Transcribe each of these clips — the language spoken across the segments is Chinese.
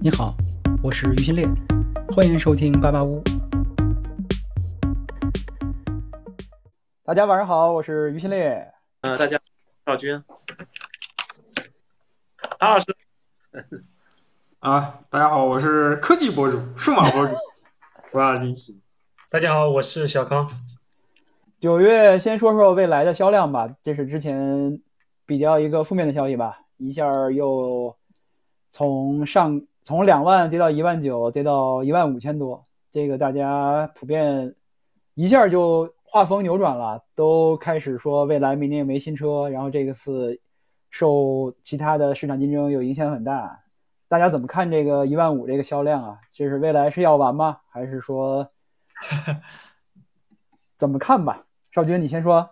你好，我是于新烈，欢迎收听八八屋。大家晚上好，我是于新烈。嗯、大家，赵军，唐老师，啊，大家好，我是科技博主、数码博主，不让惊喜。大家好，我是小康。九月先说说未来的销量吧，这是之前比较一个负面的消息吧，一下又从上从两万跌到一万九，跌到一万五千多，这个大家普遍一下就画风扭转了，都开始说未来明年没新车，然后这个次受其他的市场竞争有影响很大。大家怎么看这个一万五这个销量啊？就是未来是要完吗？还是说 怎么看吧？少军，你先说，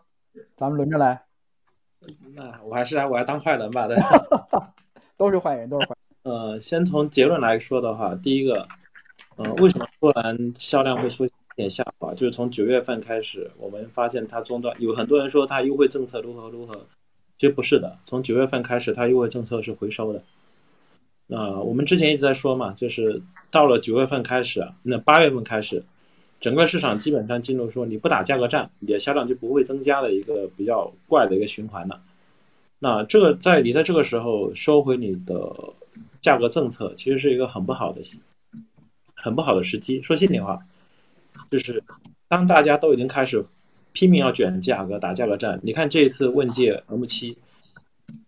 咱们轮着来。那我还是来我还当坏人吧，对。都是坏人，都是坏人。呃，先从结论来说的话，第一个，呃，为什么突然销量会出现下滑？就是从九月份开始，我们发现它中断有很多人说它优惠政策如何如何，其实不是的，从九月份开始，它优惠政策是回收的。那、我们之前一直在说嘛，就是到了九月份开始，那八月份开始，整个市场基本上进入说你不打价格战，你的销量就不会增加的一个比较怪的一个循环了。那这个在你在这个时候收回你的价格政策，其实是一个很不好的很不好的时机。说心里话，就是当大家都已经开始拼命要卷价格、打价格战，你看这一次问界 M 七，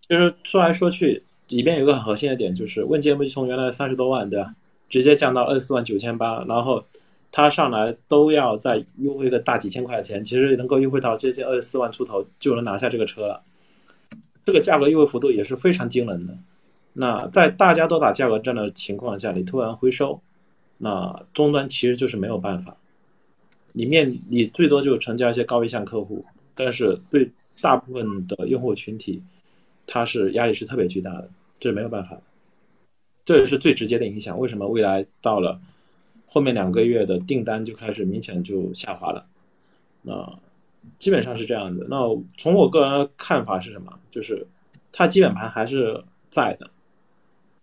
就是说来说去，里边有个很核心的点，就是问界 M 七从原来三十多万对吧，直接降到二十四万九千八，然后它上来都要再优惠个大几千块钱，其实能够优惠到接近二十四万出头就能拿下这个车了。这个价格优惠幅度也是非常惊人的。那在大家都打价格战的情况下，你突然回收，那终端其实就是没有办法。里面你最多就成交一些高意向客户，但是对大部分的用户群体，它是压力是特别巨大的，这是没有办法的。这也是最直接的影响。为什么未来到了后面两个月的订单就开始明显就下滑了？那基本上是这样的。那从我个人的看法是什么？就是它基本盘还是在的，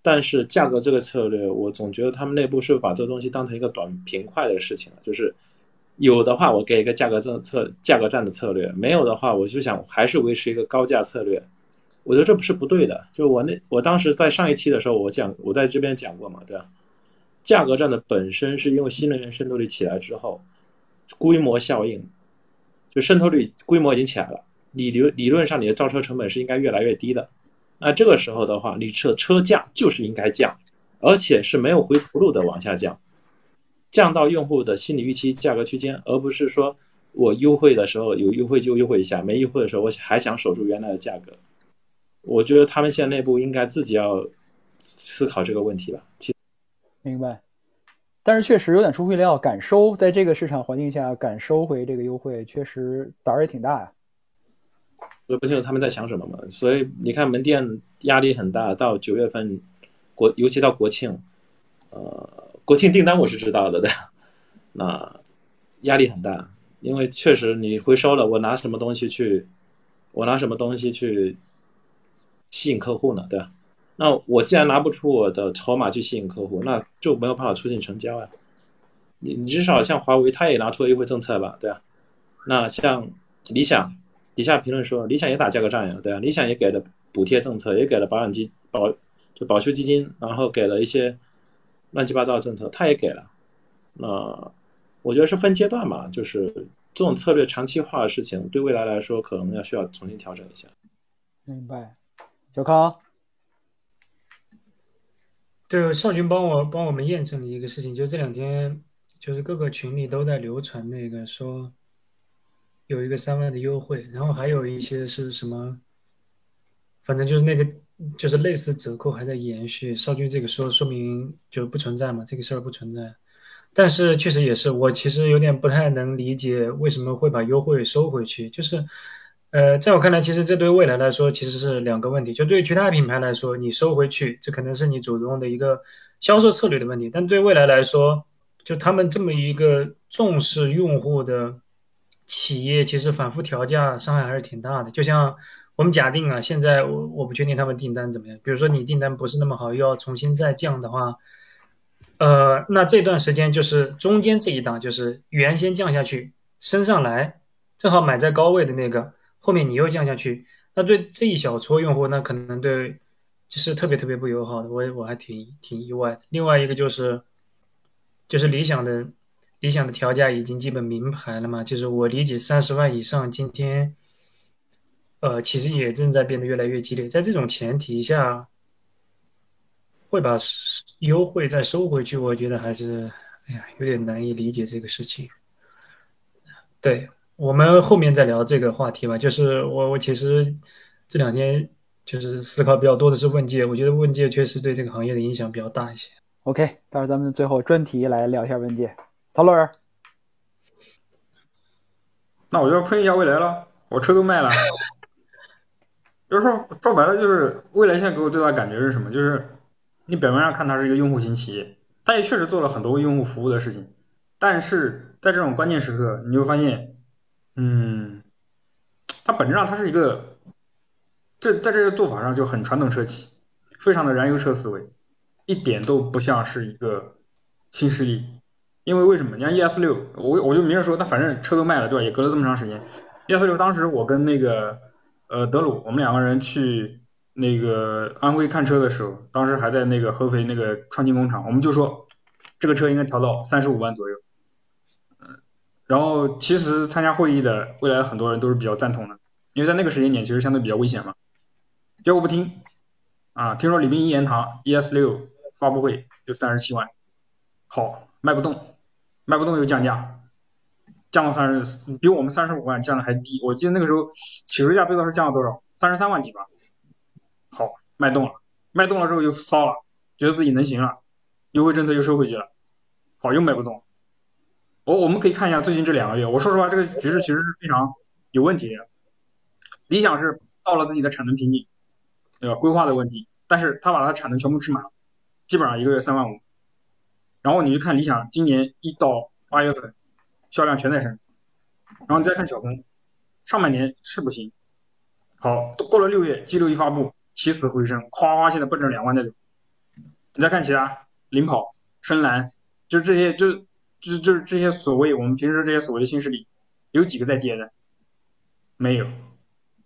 但是价格这个策略，我总觉得他们内部是把这个东西当成一个短平快的事情了。就是有的话，我给一个价格政策、价格战的策略；没有的话，我就想还是维持一个高价策略。我觉得这不是不对的。就我那我当时在上一期的时候，我讲我在这边讲过嘛，对吧？价格战的本身是因为新能源渗透率起来之后，规模效应。就渗透率规模已经起来了，理理理论上你的造车成本是应该越来越低的。那这个时候的话，你车车价就是应该降，而且是没有回头路的往下降，降到用户的心理预期价格区间，而不是说我优惠的时候有优惠就优惠一下，没优惠的时候我还想守住原来的价格。我觉得他们现在内部应该自己要思考这个问题吧。其明白。但是确实有点出乎意料，敢收，在这个市场环境下敢收回这个优惠，确实胆儿也挺大呀。所以不清楚他们在想什么嘛，所以你看门店压力很大，到九月份国，尤其到国庆，呃，国庆订单我是知道的的，那压力很大，因为确实你回收了，我拿什么东西去，我拿什么东西去吸引客户呢？对吧？那我既然拿不出我的筹码去吸引客户，那就没有办法促进成交啊。你你至少像华为，它也拿出了优惠政策吧，对吧？那像理想。底下评论说，理想也打价格战呀，对啊，理想也给了补贴政策，也给了保养基保就保修基金，然后给了一些乱七八糟的政策，他也给了。那我觉得是分阶段嘛，就是这种策略长期化的事情，对未来来说可能要需要重新调整一下。明白，小康。对，少军帮我帮我们验证了一个事情，就这两天就是各个群里都在流传那个说。有一个三万的优惠，然后还有一些是什么，反正就是那个就是类似折扣还在延续。少军这个说说明就不存在嘛，这个事儿不存在。但是确实也是，我其实有点不太能理解为什么会把优惠收回去。就是，呃，在我看来，其实这对未来来说其实是两个问题。就对其他品牌来说，你收回去，这可能是你主动的一个销售策略的问题。但对未来来说，就他们这么一个重视用户的。企业其实反复调价伤害还是挺大的，就像我们假定啊，现在我我不确定他们订单怎么样。比如说你订单不是那么好，又要重新再降的话，呃，那这段时间就是中间这一档，就是原先降下去，升上来，正好买在高位的那个，后面你又降下去，那对这一小撮用户，那可能对就是特别特别不友好的，我我还挺挺意外的。另外一个就是就是理想的理想的调价已经基本明牌了嘛，就是我理解三十万以上，今天呃其实也正在变得越来越激烈，在这种前提下。会把优惠再收回去，我觉得还是，哎呀，有点难以理解这个事情。对我们后面再聊这个话题吧。就是我，我其实这两天就是思考比较多的是问界，我觉得问界确实对这个行业的影响比较大一些。OK，到时候咱们最后专题来聊一下问界。曹老师，那我就要喷一下未来了，我车都卖了。就是说，说白了就是未来现在给我最大感觉是什么？就是。你表面上看它是一个用户型企业，它也确实做了很多为用户服务的事情，但是在这种关键时刻，你会发现，嗯，它本质上它是一个，这在这个做法上就很传统车企，非常的燃油车思维，一点都不像是一个新势力。因为为什么？你看 ES 六，我我就明着说，它反正车都卖了，对吧？也隔了这么长时间，ES 六当时我跟那个呃德鲁，我们两个人去。那个安徽看车的时候，当时还在那个合肥那个创新工厂，我们就说这个车应该调到三十五万左右。嗯，然后其实参加会议的未来很多人都是比较赞同的，因为在那个时间点其实相对比较危险嘛。结果不听啊，听说李斌一言堂 ES 六发布会就三十七万，好卖不动，卖不动又降价，降到三十，比我们三十五万降的还低。我记得那个时候起售价最高是降了多少？三十三万几吧。好，卖动了，卖动了之后又骚了，觉得自己能行了，优惠政策又收回去了，好，又卖不动。我我们可以看一下最近这两个月，我说实话，这个局势其实是非常有问题的。理想是到了自己的产能瓶颈，对吧？规划的问题，但是他把它产能全部吃满了，基本上一个月三万五。然后你去看理想，今年一到八月份销量全在升，然后你再看小鹏，上半年是不行，好，过了六月，G 六一发布。起死回生，夸夸现在奔着两万在走。你再看其他，领跑、深蓝，就这些，就就就是这些所谓我们平时这些所谓的新势力，有几个在跌的？没有，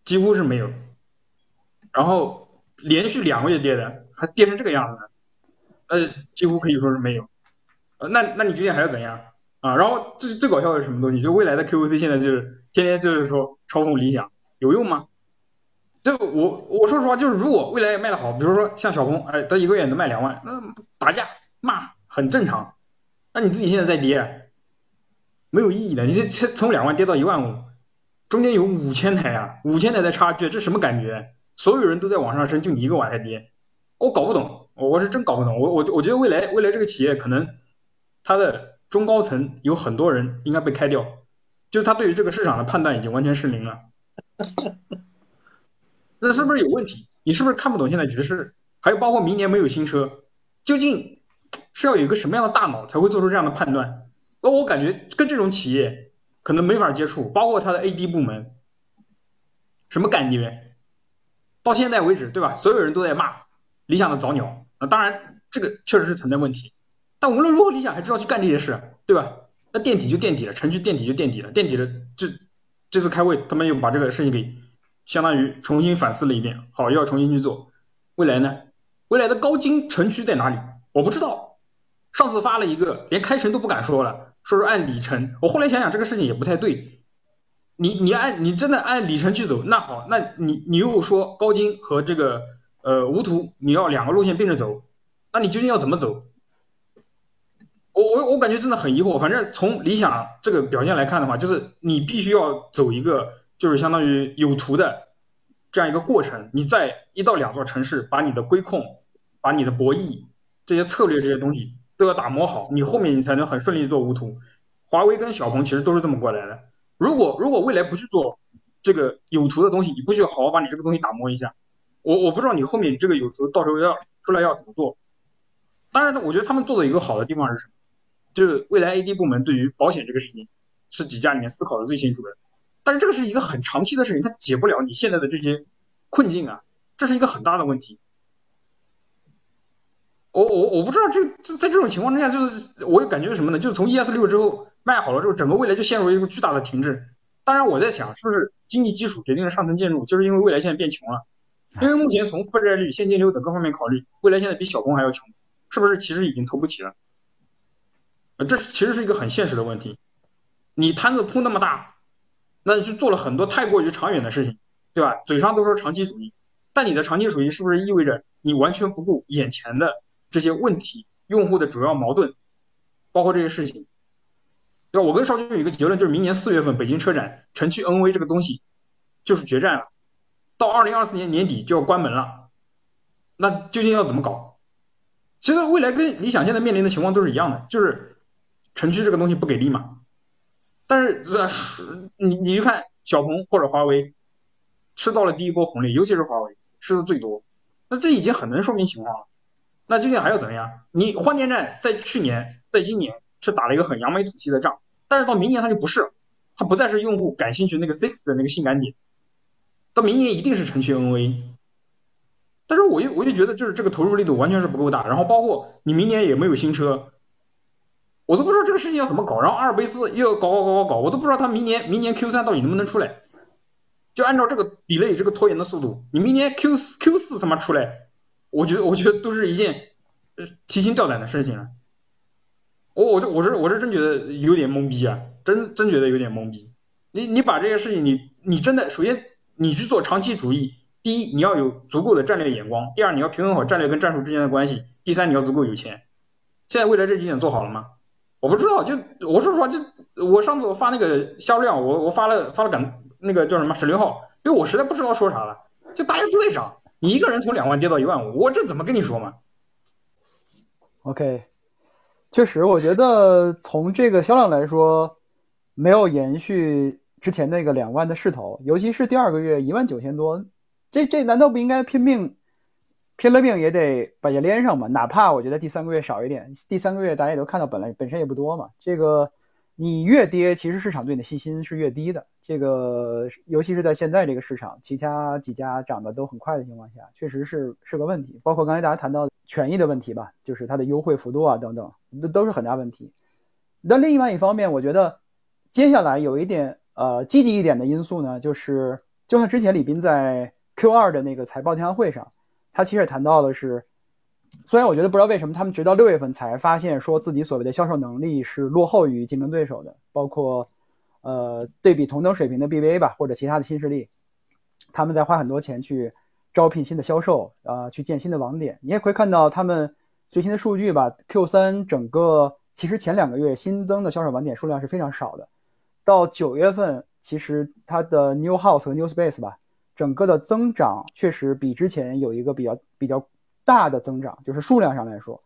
几乎是没有。然后连续两个月跌的，还跌成这个样子呢？呃，几乎可以说是没有。呃，那那你究竟还要怎样啊？然后最最搞笑的是什么东西？就未来的 QOC 现在就是天天就是说嘲讽理想，有用吗？就我我说实话，就是如果未来卖的好，比如说像小鹏，哎，他一个月能卖两万，那打架骂很正常。那你自己现在在跌，没有意义的。你这从从两万跌到一万五，中间有五千台啊，五千台的差距，这什么感觉？所有人都在往上升，就你一个往下跌，我搞不懂，我是真搞不懂。我我我觉得未来未来这个企业可能它的中高层有很多人应该被开掉，就是他对于这个市场的判断已经完全失灵了。那是不是有问题？你是不是看不懂现在局势？还有包括明年没有新车，究竟是要有一个什么样的大脑才会做出这样的判断？那我感觉跟这种企业可能没法接触，包括它的 AD 部门，什么感觉？到现在为止，对吧？所有人都在骂理想的早鸟，啊，当然这个确实是存在问题，但无论如何，理想还知道去干这些事，对吧？那垫底就垫底了，程序垫底就垫底了，垫底了，这这次开会他们又把这个事情给。相当于重新反思了一遍，好，又要重新去做。未来呢？未来的高精城区在哪里？我不知道。上次发了一个，连开城都不敢说了，说是按里程。我后来想想，这个事情也不太对。你你按你真的按里程去走，那好，那你你又说高精和这个呃无图你要两个路线并着走，那你究竟要怎么走？我我我感觉真的很疑惑。反正从理想这个表现来看的话，就是你必须要走一个。就是相当于有图的这样一个过程，你在一到两座城市，把你的规控、把你的博弈这些策略这些东西都要打磨好，你后面你才能很顺利做无图。华为跟小鹏其实都是这么过来的。如果如果未来不去做这个有图的东西，你不去好好把你这个东西打磨一下，我我不知道你后面这个有图到时候要出来要怎么做。当然呢，我觉得他们做的一个好的地方是什么？就是未来 AD 部门对于保险这个事情是几家里面思考的最清楚的。但是这个是一个很长期的事情，它解不了你现在的这些困境啊，这是一个很大的问题。我我我不知道这这在这种情况之下，就是我感觉什么呢？就是从 ES 六之后卖好了之后，整个未来就陷入一个巨大的停滞。当然，我在想，是不是经济基础决定了上层建筑？就是因为未来现在变穷了，因为目前从负债率、现金流等各方面考虑，未来现在比小鹏还要穷，是不是其实已经投不起了？这其实是一个很现实的问题。你摊子铺那么大，那就做了很多太过于长远的事情，对吧？嘴上都说长期主义，但你的长期主义是不是意味着你完全不顾眼前的这些问题、用户的主要矛盾，包括这些事情？对吧？我跟邵军有一个结论，就是明年四月份北京车展，城区 NV 这个东西就是决战了，到二零二四年年底就要关门了，那究竟要怎么搞？其实未来跟理想现在面临的情况都是一样的，就是城区这个东西不给力嘛。但是呃，你你去看小鹏或者华为吃到了第一波红利，尤其是华为吃的最多，那这已经很能说明情况了。那究竟还要怎么样？你换电站在去年，在今年是打了一个很扬眉吐气的仗，但是到明年它就不是，它不再是用户感兴趣那个 Six 的那个性感点，到明年一定是城区 NV。但是我又我就觉得就是这个投入力度完全是不够大，然后包括你明年也没有新车。我都不知道这个事情要怎么搞，然后阿尔卑斯又要搞搞搞搞搞，我都不知道他明年明年 Q 三到底能不能出来。就按照这个比类这个拖延的速度，你明年 Q 四 Q 四他妈出来，我觉得我觉得都是一件提心吊胆的事情了。我我这我是我是真觉得有点懵逼啊，真真觉得有点懵逼。你你把这些事情你你真的首先你去做长期主义，第一你要有足够的战略眼光，第二你要平衡好战略跟战术之间的关系，第三你要足够有钱。现在未来这几点做好了吗？我不知道，就我说实话，就我上次我发那个销量，我我发了发了感那个叫什么省略号，因为我实在不知道说啥了。就大家都在涨，你一个人从两万跌到一万五，我这怎么跟你说嘛？OK，确实，我觉得从这个销量来说，没有延续之前那个两万的势头，尤其是第二个月一万九千多，这这难道不应该拼命？拼了命也得把这连上嘛，哪怕我觉得第三个月少一点，第三个月大家也都看到，本来本身也不多嘛。这个你越跌，其实市场对你的信心是越低的。这个尤其是在现在这个市场，其他几家涨得都很快的情况下，确实是是个问题。包括刚才大家谈到权益的问题吧，就是它的优惠幅度啊等等，都都是很大问题。那另外一方面，我觉得接下来有一点呃积极一点的因素呢，就是就像之前李斌在 Q 二的那个财报电话会上。他其实也谈到了是，虽然我觉得不知道为什么他们直到六月份才发现说自己所谓的销售能力是落后于竞争对手的，包括呃对比同等水平的 BBA 吧或者其他的新势力，他们在花很多钱去招聘新的销售啊，去建新的网点。你也可以看到他们最新的数据吧，Q 三整个其实前两个月新增的销售网点数量是非常少的，到九月份其实它的 New House 和 New Space 吧。整个的增长确实比之前有一个比较比较大的增长，就是数量上来说，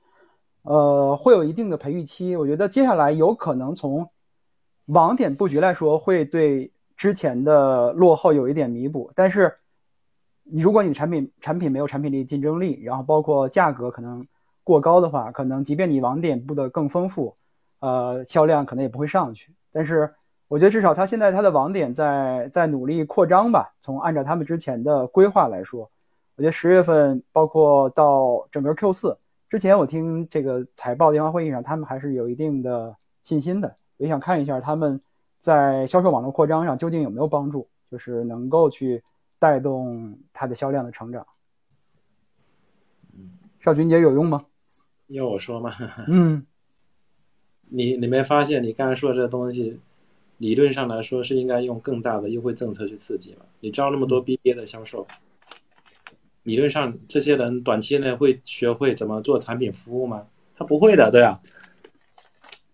呃，会有一定的培育期。我觉得接下来有可能从网点布局来说，会对之前的落后有一点弥补。但是，如果你产品产品没有产品力、竞争力，然后包括价格可能过高的话，可能即便你网点布的更丰富，呃，销量可能也不会上去。但是。我觉得至少他现在他的网点在在努力扩张吧。从按照他们之前的规划来说，我觉得十月份包括到整个 Q 四之前，我听这个财报电话会议上，他们还是有一定的信心的。也想看一下他们在销售网络扩张上究竟有没有帮助，就是能够去带动它的销量的成长。邵军姐有用吗？要我说吗？嗯，你你没发现你刚才说的这东西？理论上来说是应该用更大的优惠政策去刺激嘛？你招那么多 BBA 的销售，理论上这些人短期内会学会怎么做产品服务吗？他不会的，对啊。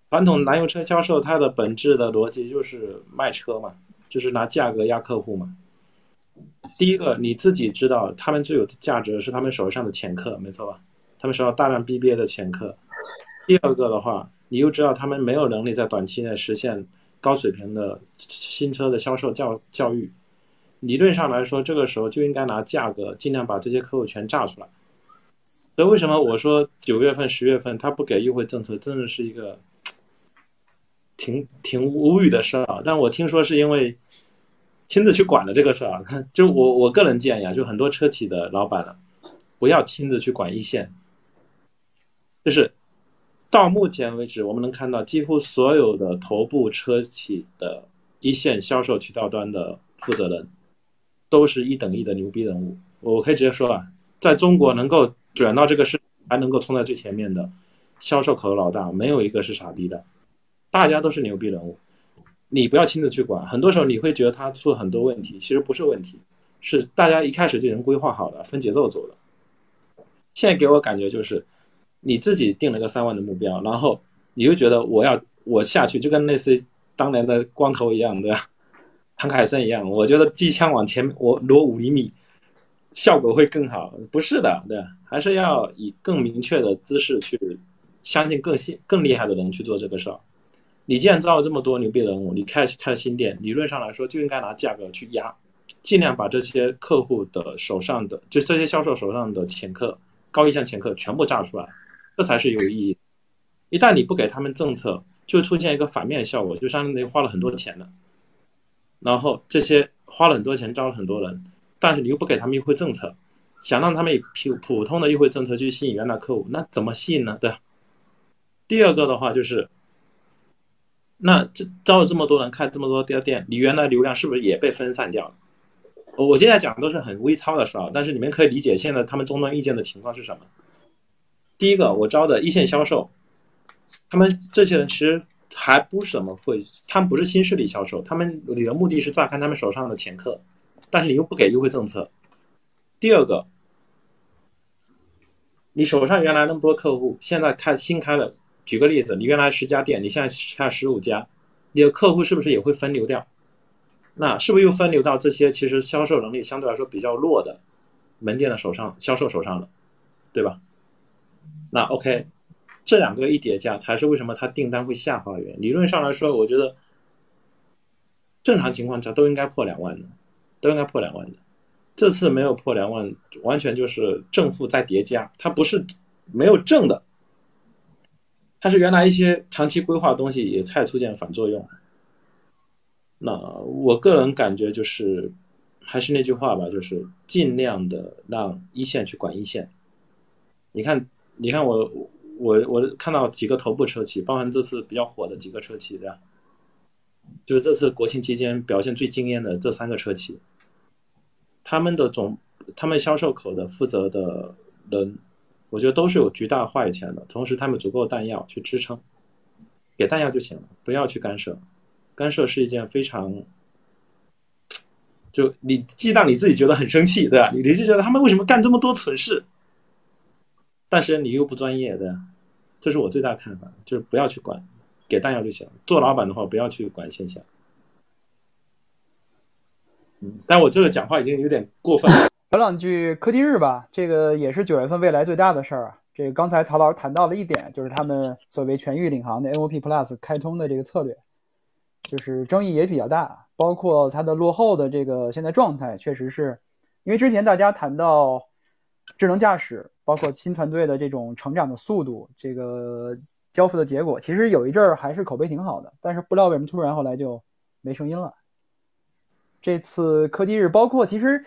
传统燃油车销售它的本质的逻辑就是卖车嘛，就是拿价格压客户嘛。第一个你自己知道，他们最有价值是他们手上的潜客，没错吧？他们手上大量 BBA 的潜客。第二个的话，你又知道他们没有能力在短期内实现。高水平的新车的销售教教育，理论上来说，这个时候就应该拿价格尽量把这些客户全炸出来。所以为什么我说九月份、十月份他不给优惠政策，真的是一个 挺挺无语的事儿。但我听说是因为亲自去管了这个事儿，就我我个人建议啊，就很多车企的老板啊，不要亲自去管一线，就是到目前为止，我们能看到几乎所有的头部车企的一线销售渠道端的负责人，都是一等一的牛逼人物。我可以直接说啊，在中国能够转到这个市，还能够冲在最前面的销售口的老大，没有一个是傻逼的，大家都是牛逼人物。你不要亲自去管，很多时候你会觉得他出了很多问题，其实不是问题，是大家一开始就已经规划好了，分节奏走的。现在给我感觉就是，你自己定了个三万的目标，然后你就觉得我要我下去，就跟类似于当年的光头一样，对吧？唐凯森一样，我觉得机枪往前我挪五厘米，效果会更好。不是的，对，还是要以更明确的姿势去相信更信更厉害的人去做这个事儿。你既然招了这么多牛逼人物，你开开新店，理论上来说就应该拿价格去压，尽量把这些客户的手上的，就这些销售手上的潜客、高意向潜客全部炸出来，这才是有意义。一旦你不给他们政策，就出现一个反面效果，就相当于花了很多钱了，然后这些花了很多钱招了很多人，但是你又不给他们优惠政策，想让他们以普普通的优惠政策去吸引原来客户，那怎么吸引呢？对。第二个的话就是。那这招了这么多人，开这么多家店，你原来流量是不是也被分散掉了？我现在讲的都是很微操的事儿，但是你们可以理解现在他们终端意见的情况是什么。第一个，我招的一线销售，他们这些人其实还不怎么会，他们不是新势力销售，他们你的目的是榨干他们手上的潜客，但是你又不给优惠政策。第二个，你手上原来那么多客户，现在开新开了。举个例子，你原来十家店，你现在开十五家，你的客户是不是也会分流掉？那是不是又分流到这些其实销售能力相对来说比较弱的门店的手上、销售手上了，对吧？那 OK，这两个一叠加，才是为什么它订单会下滑的原因。理论上来说，我觉得正常情况下都应该破两万的，都应该破两万的。这次没有破两万，完全就是正负在叠加，它不是没有正的。它是原来一些长期规划的东西也太出现反作用。那我个人感觉就是，还是那句话吧，就是尽量的让一线去管一线。你看，你看我我我看到几个头部车企，包含这次比较火的几个车企对吧？就是这次国庆期间表现最惊艳的这三个车企，他们的总他们销售口的负责的人。我觉得都是有巨大话语权的，同时他们足够弹药去支撑，给弹药就行了，不要去干涉。干涉是一件非常，就你既让你自己觉得很生气，对吧？你就觉得他们为什么干这么多蠢事，但是你又不专业，对吧？这是我最大看法，就是不要去管，给弹药就行。做老板的话，不要去管现象。嗯，但我这个讲话已经有点过分了。聊两句科技日吧，这个也是九月份未来最大的事儿啊。这个刚才曹老师谈到了一点，就是他们所谓全域领航的 NOP Plus 开通的这个策略，就是争议也比较大，包括它的落后的这个现在状态，确实是因为之前大家谈到智能驾驶，包括新团队的这种成长的速度，这个交付的结果，其实有一阵儿还是口碑挺好的，但是不知道为什么突然后来就没声音了。这次科技日，包括其实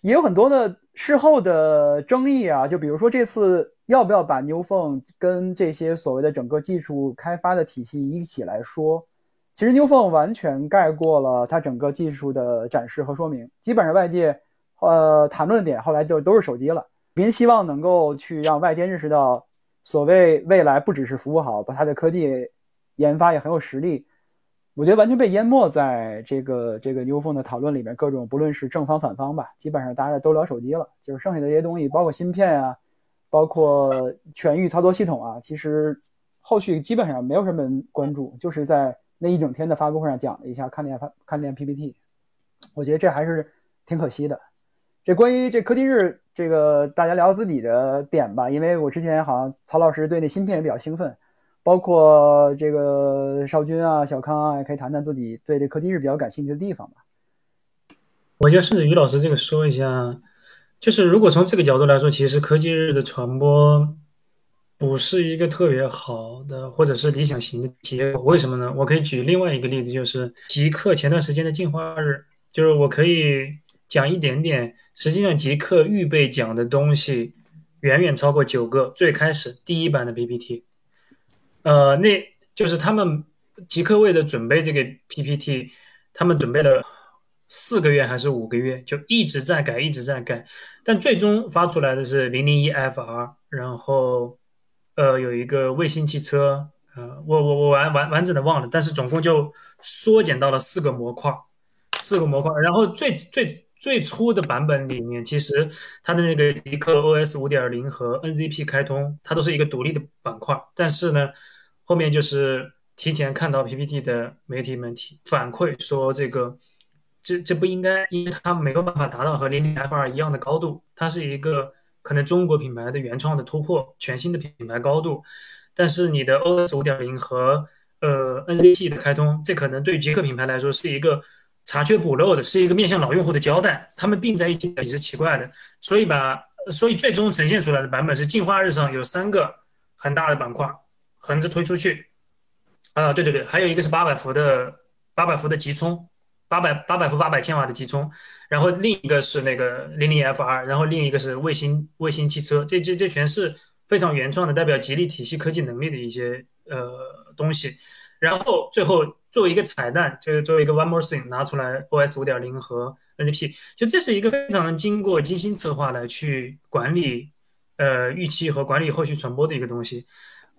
也有很多的事后的争议啊，就比如说这次要不要把 New Phone 跟这些所谓的整个技术开发的体系一起来说，其实 New Phone 完全盖过了它整个技术的展示和说明，基本上外界呃谈论点后来就都是手机了。您希望能够去让外界认识到，所谓未来不只是服务好，把它的科技研发也很有实力。我觉得完全被淹没在这个这个 New Phone 的讨论里面，各种不论是正方反方吧，基本上大家都聊手机了。就是剩下的这些东西，包括芯片啊，包括全域操作系统啊，其实后续基本上没有什么人关注，就是在那一整天的发布会上讲了一下，看了一下看了一下 PPT。我觉得这还是挺可惜的。这关于这科技日，这个大家聊自己的点吧，因为我之前好像曹老师对那芯片也比较兴奋。包括这个少军啊、小康啊，也可以谈谈自己对这科技日比较感兴趣的地方吧。我就顺着于老师这个说一下，就是如果从这个角度来说，其实科技日的传播不是一个特别好的，或者是理想型的结果。为什么呢？我可以举另外一个例子，就是极客前段时间的进化日，就是我可以讲一点点。实际上，极客预备讲的东西。远远超过九个最开始第一版的 PPT。呃，那就是他们极客为了准备这个 PPT，他们准备了四个月还是五个月，就一直在改，一直在改，但最终发出来的是零零一 FR，然后呃有一个卫星汽车，呃，我我我完完完整的忘了，但是总共就缩减到了四个模块，四个模块，然后最最最初的版本里面，其实它的那个极客 OS 五点零和 NZP 开通，它都是一个独立的板块，但是呢。后面就是提前看到 PPT 的媒体们提反馈说，这个这这不应该，因为它没有办法达到和零零 F 二一样的高度，它是一个可能中国品牌的原创的突破，全新的品牌高度。但是你的 OS 五点零和呃 NZP 的开通，这可能对于极客品牌来说是一个查缺补漏的，是一个面向老用户的交代。他们并在一起也是奇怪的，所以把所以最终呈现出来的版本是进化日上有三个很大的板块。横着推出去，啊，对对对，还有一个是八百伏的八百伏的急充，八百八百伏八百千瓦的急充，然后另一个是那个零零 FR，然后另一个是卫星卫星汽车，这这这全是非常原创的，代表吉利体系科技能力的一些呃东西。然后最后作为一个彩蛋，就是作为一个 one more thing 拿出来 OS 五点零和 NZP，就这是一个非常经过精心策划来去管理呃预期和管理后续传播的一个东西。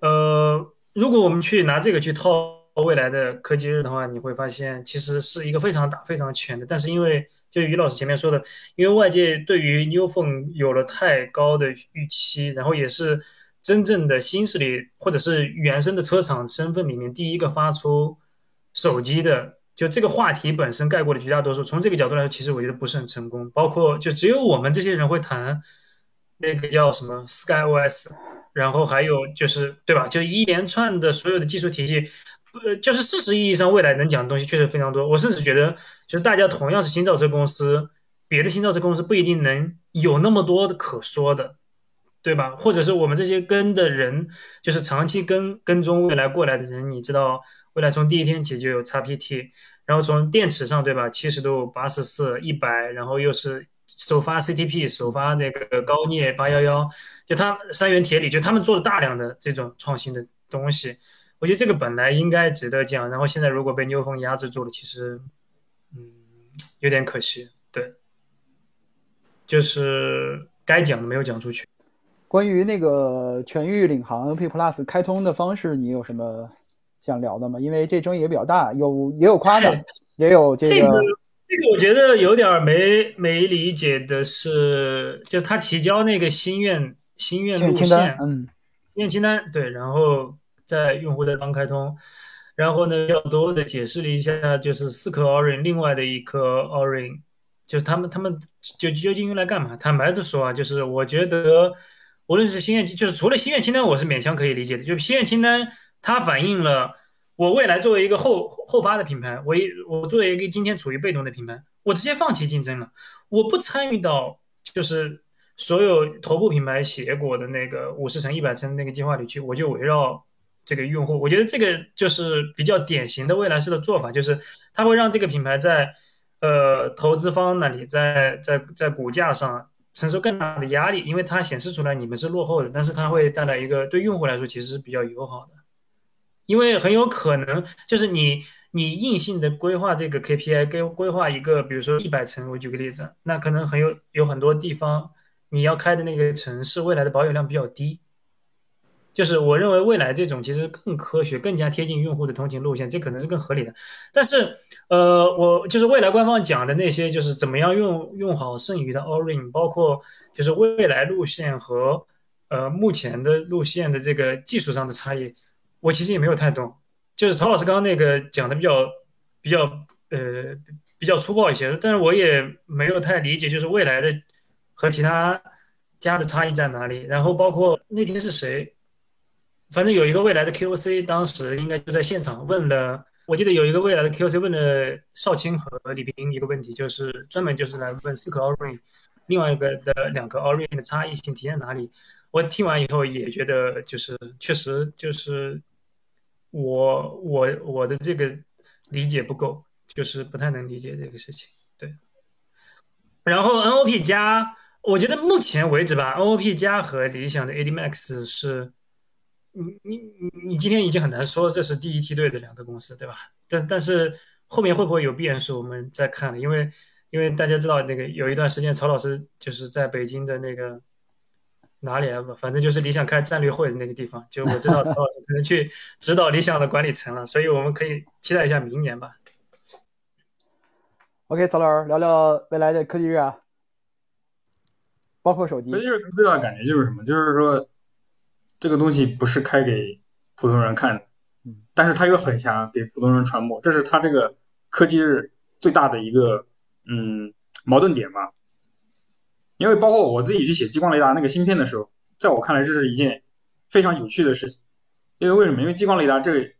呃，如果我们去拿这个去套未来的科技日的话，你会发现其实是一个非常大、非常全的。但是因为就于老师前面说的，因为外界对于 New Phone 有了太高的预期，然后也是真正的新势力或者是原生的车厂身份里面第一个发出手机的，就这个话题本身盖过了绝大多数。从这个角度来说，其实我觉得不是很成功。包括就只有我们这些人会谈那个叫什么 Sky OS。然后还有就是，对吧？就一连串的所有的技术体系，呃，就是事实意义上未来能讲的东西确实非常多。我甚至觉得，就是大家同样是新造车公司，别的新造车公司不一定能有那么多的可说的，对吧？或者是我们这些跟的人，就是长期跟跟踪未来过来的人，你知道，未来从第一天起就有 XPT，然后从电池上，对吧？七十度、八十四、一百，然后又是。首发 CTP，首发那个高镍八幺幺，就它三元铁锂，就他们做了大量的这种创新的东西。我觉得这个本来应该值得讲，然后现在如果被牛风压制住了，其实，嗯，有点可惜。对，就是该讲的没有讲出去。关于那个全域领航 P Plus 开通的方式，你有什么想聊的吗？因为这争议也比较大，有也有夸的，也有 这个。这个我觉得有点没没理解的是，就他提交那个心愿心愿路线，嗯，心愿清单，对，然后在用户端开通，然后呢，要多的解释了一下，就是四颗 Orange 另外的一颗 Orange，就是他们他们就究竟用来干嘛？坦白的说啊，就是我觉得无论是心愿，就是除了心愿清单，我是勉强可以理解的，就心愿清单它反映了。我未来作为一个后后发的品牌，我一我作为一个今天处于被动的品牌，我直接放弃竞争了，我不参与到就是所有头部品牌写过的那个五十层、一百层那个计划里去，我就围绕这个用户。我觉得这个就是比较典型的未来式的做法，就是它会让这个品牌在呃投资方那里，在在在股价上承受更大的压力，因为它显示出来你们是落后的，但是它会带来一个对用户来说其实是比较友好的。因为很有可能就是你你硬性的规划这个 KPI，规规划一个，比如说一百层，我举个例子，那可能很有有很多地方你要开的那个城市未来的保有量比较低。就是我认为未来这种其实更科学、更加贴近用户的通勤路线，这可能是更合理的。但是，呃，我就是未来官方讲的那些，就是怎么样用用好剩余的 Orin，包括就是未来路线和呃目前的路线的这个技术上的差异。我其实也没有太懂，就是曹老师刚刚那个讲的比较比较呃比较粗暴一些，但是我也没有太理解，就是未来的和其他家的差异在哪里。然后包括那天是谁，反正有一个未来的 QOC，当时应该就在现场问了，我记得有一个未来的 QOC 问了邵青和李冰一个问题，就是专门就是来问四颗 Orin，另外一个的两个 Orin 的差异性体现在哪里。我听完以后也觉得，就是确实就是我我我的这个理解不够，就是不太能理解这个事情。对。然后 NOP 加我觉得目前为止吧，NOP 加和理想的 AD Max 是，你你你你今天已经很难说这是第一梯队的两个公司，对吧？但但是后面会不会有变数，我们再看。因为因为大家知道那个有一段时间曹老师就是在北京的那个哪里啊？反正就是理想开战略会的那个地方，就我知道 曹老师可能去指导理想的管理层了，所以我们可以期待一下明年吧。OK，曹老师聊聊未来的科技日啊，包括手机。科技日最大的感觉就是什么？就是说这个东西不是开给普通人看的，但是它又很想给普通人传播，这是它这个科技日最大的一个嗯矛盾点吧。因为包括我自己去写激光雷达那个芯片的时候，在我看来这是一件非常有趣的事情。因为为什么？因为激光雷达这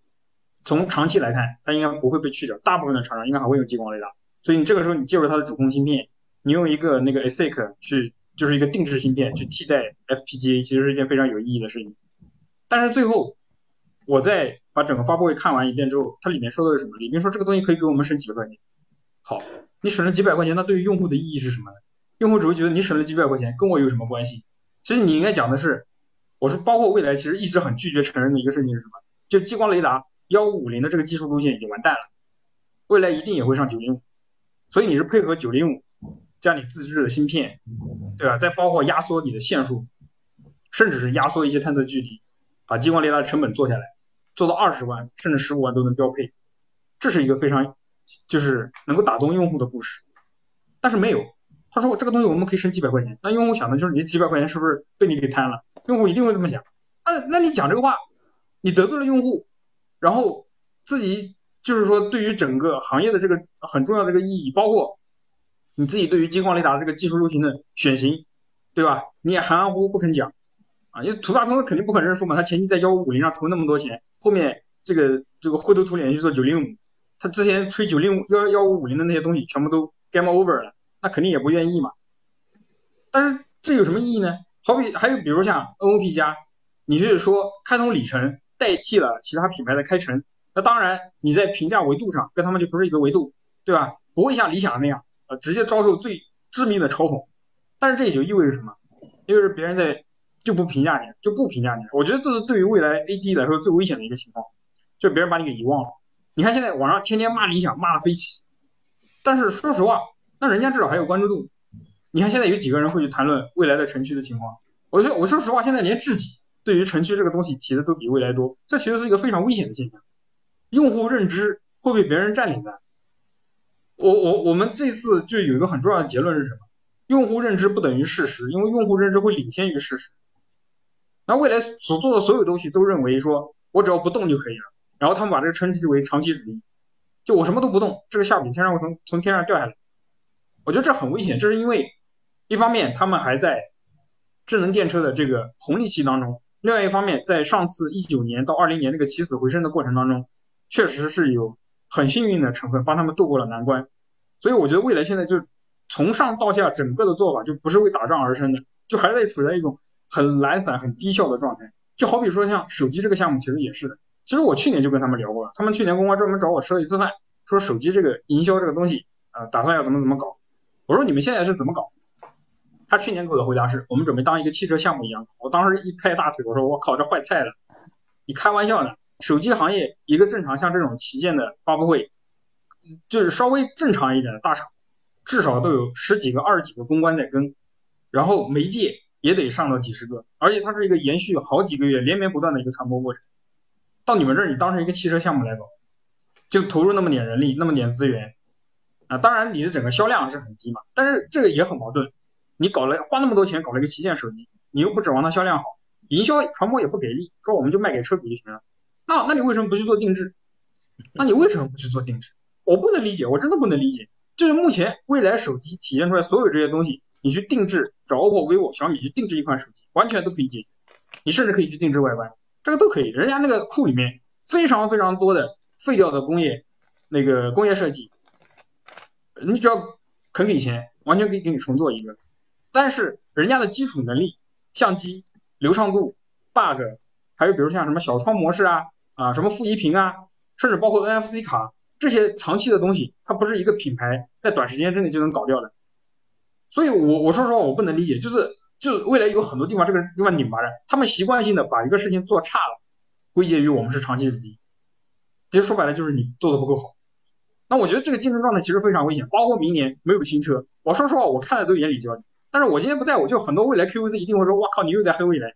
从长期来看，它应该不会被去掉，大部分的厂商应该还会用激光雷达。所以你这个时候你介入它的主控芯片，你用一个那个 ASIC 去，就是一个定制芯片去替代 FPGA，其实是一件非常有意义的事情。但是最后，我在把整个发布会看完一遍之后，它里面说的是什么？里面说这个东西可以给我们省几百块钱。好，你省了几百块钱，那对于用户的意义是什么呢？用户只会觉得你省了几百块钱，跟我有什么关系？其实你应该讲的是，我说包括未来其实一直很拒绝承认的一个事情是什么？就激光雷达幺五五零的这个技术路线已经完蛋了，未来一定也会上九零五。所以你是配合九零五加你自制的芯片，对吧？再包括压缩你的线数，甚至是压缩一些探测距离，把激光雷达的成本做下来，做到二十万甚至十五万都能标配，这是一个非常就是能够打动用户的故事。但是没有，他说这个东西我们可以省几百块钱，那用户想的就是你几百块钱是不是被你给贪了？用户一定会这么想。那那你讲这个话，你得罪了用户，然后自己。就是说，对于整个行业的这个很重要的这个意义，包括你自己对于激光雷达这个技术路型的选型，对吧？你也含含糊糊不肯讲啊，因为图大通肯定不肯认输嘛，他前期在幺五五零上投那么多钱，后面这个这个灰头土脸去做九零五，他之前吹九零五幺幺五五零的那些东西全部都 game over 了，那肯定也不愿意嘛。但是这有什么意义呢？好比还有比如像 NOP 加，你是说开通里程代替了其他品牌的开城？那当然，你在评价维度上跟他们就不是一个维度，对吧？不会像理想那样，呃，直接遭受最致命的嘲讽。但是这也就意味着什么？意味着别人在就不评价你，就不评价你。我觉得这是对于未来 AD 来说最危险的一个情况，就别人把你给遗忘了。你看现在网上天天骂理想，骂的飞起。但是说实话，那人家至少还有关注度。你看现在有几个人会去谈论未来的城区的情况？我说我说实话，现在连智己对于城区这个东西提的都比未来多，这其实是一个非常危险的现象。用户认知会被别人占领的。我我我们这次就有一个很重要的结论是什么？用户认知不等于事实，因为用户认知会领先于事实。那未来所做的所有东西都认为说我只要不动就可以了，然后他们把这个称之为长期主义，就我什么都不动，这个下雨天上会从从天上掉下来。我觉得这很危险，这是因为一方面他们还在智能电车的这个红利期当中，另外一方面在上次一九年到二零年这个起死回生的过程当中。确实是有很幸运的成分，帮他们渡过了难关，所以我觉得未来现在就从上到下整个的做法就不是为打仗而生的，就还在处在一种很懒散、很低效的状态。就好比说像手机这个项目，其实也是的。其实我去年就跟他们聊过了，他们去年公关专门找我吃了一次饭，说手机这个营销这个东西，呃，打算要怎么怎么搞。我说你们现在是怎么搞？他去年给我的回答是，我们准备当一个汽车项目一样。我当时一拍大腿，我说我靠，这坏菜了，你开玩笑呢？手机行业一个正常像这种旗舰的发布会，就是稍微正常一点的大厂，至少都有十几个、二十几个公关在跟，然后媒介也得上到几十个，而且它是一个延续好几个月、连绵不断的一个传播过程。到你们这儿，你当成一个汽车项目来搞，就投入那么点人力、那么点资源啊，当然你的整个销量是很低嘛，但是这个也很矛盾，你搞了花那么多钱搞了一个旗舰手机，你又不指望它销量好，营销传播也不给力，说我们就卖给车主就行了。那那你为什么不去做定制？那你为什么不去做定制？我不能理解，我真的不能理解。就是目前未来手机体现出来所有这些东西，你去定制，找 OPPO、vivo、小米去定制一款手机，完全都可以解决。你甚至可以去定制外观，这个都可以。人家那个库里面非常非常多的废掉的工业那个工业设计，你只要肯给钱，完全可以给你重做一个。但是人家的基础能力、相机流畅度、bug，还有比如像什么小窗模式啊。啊，什么负一屏啊，甚至包括 NFC 卡这些长期的东西，它不是一个品牌在短时间之内就能搞掉的。所以我我说实话我不能理解，就是就未来有很多地方这个地方拧巴着，他们习惯性的把一个事情做差了，归结于我们是长期主义，其实说白了就是你做的不够好。那我觉得这个竞争状态其实非常危险，包括明年没有新车，我说实话我看的都眼里焦。但是我今天不在，我就很多未来 QVC 一定会说，哇靠，你又在黑未来。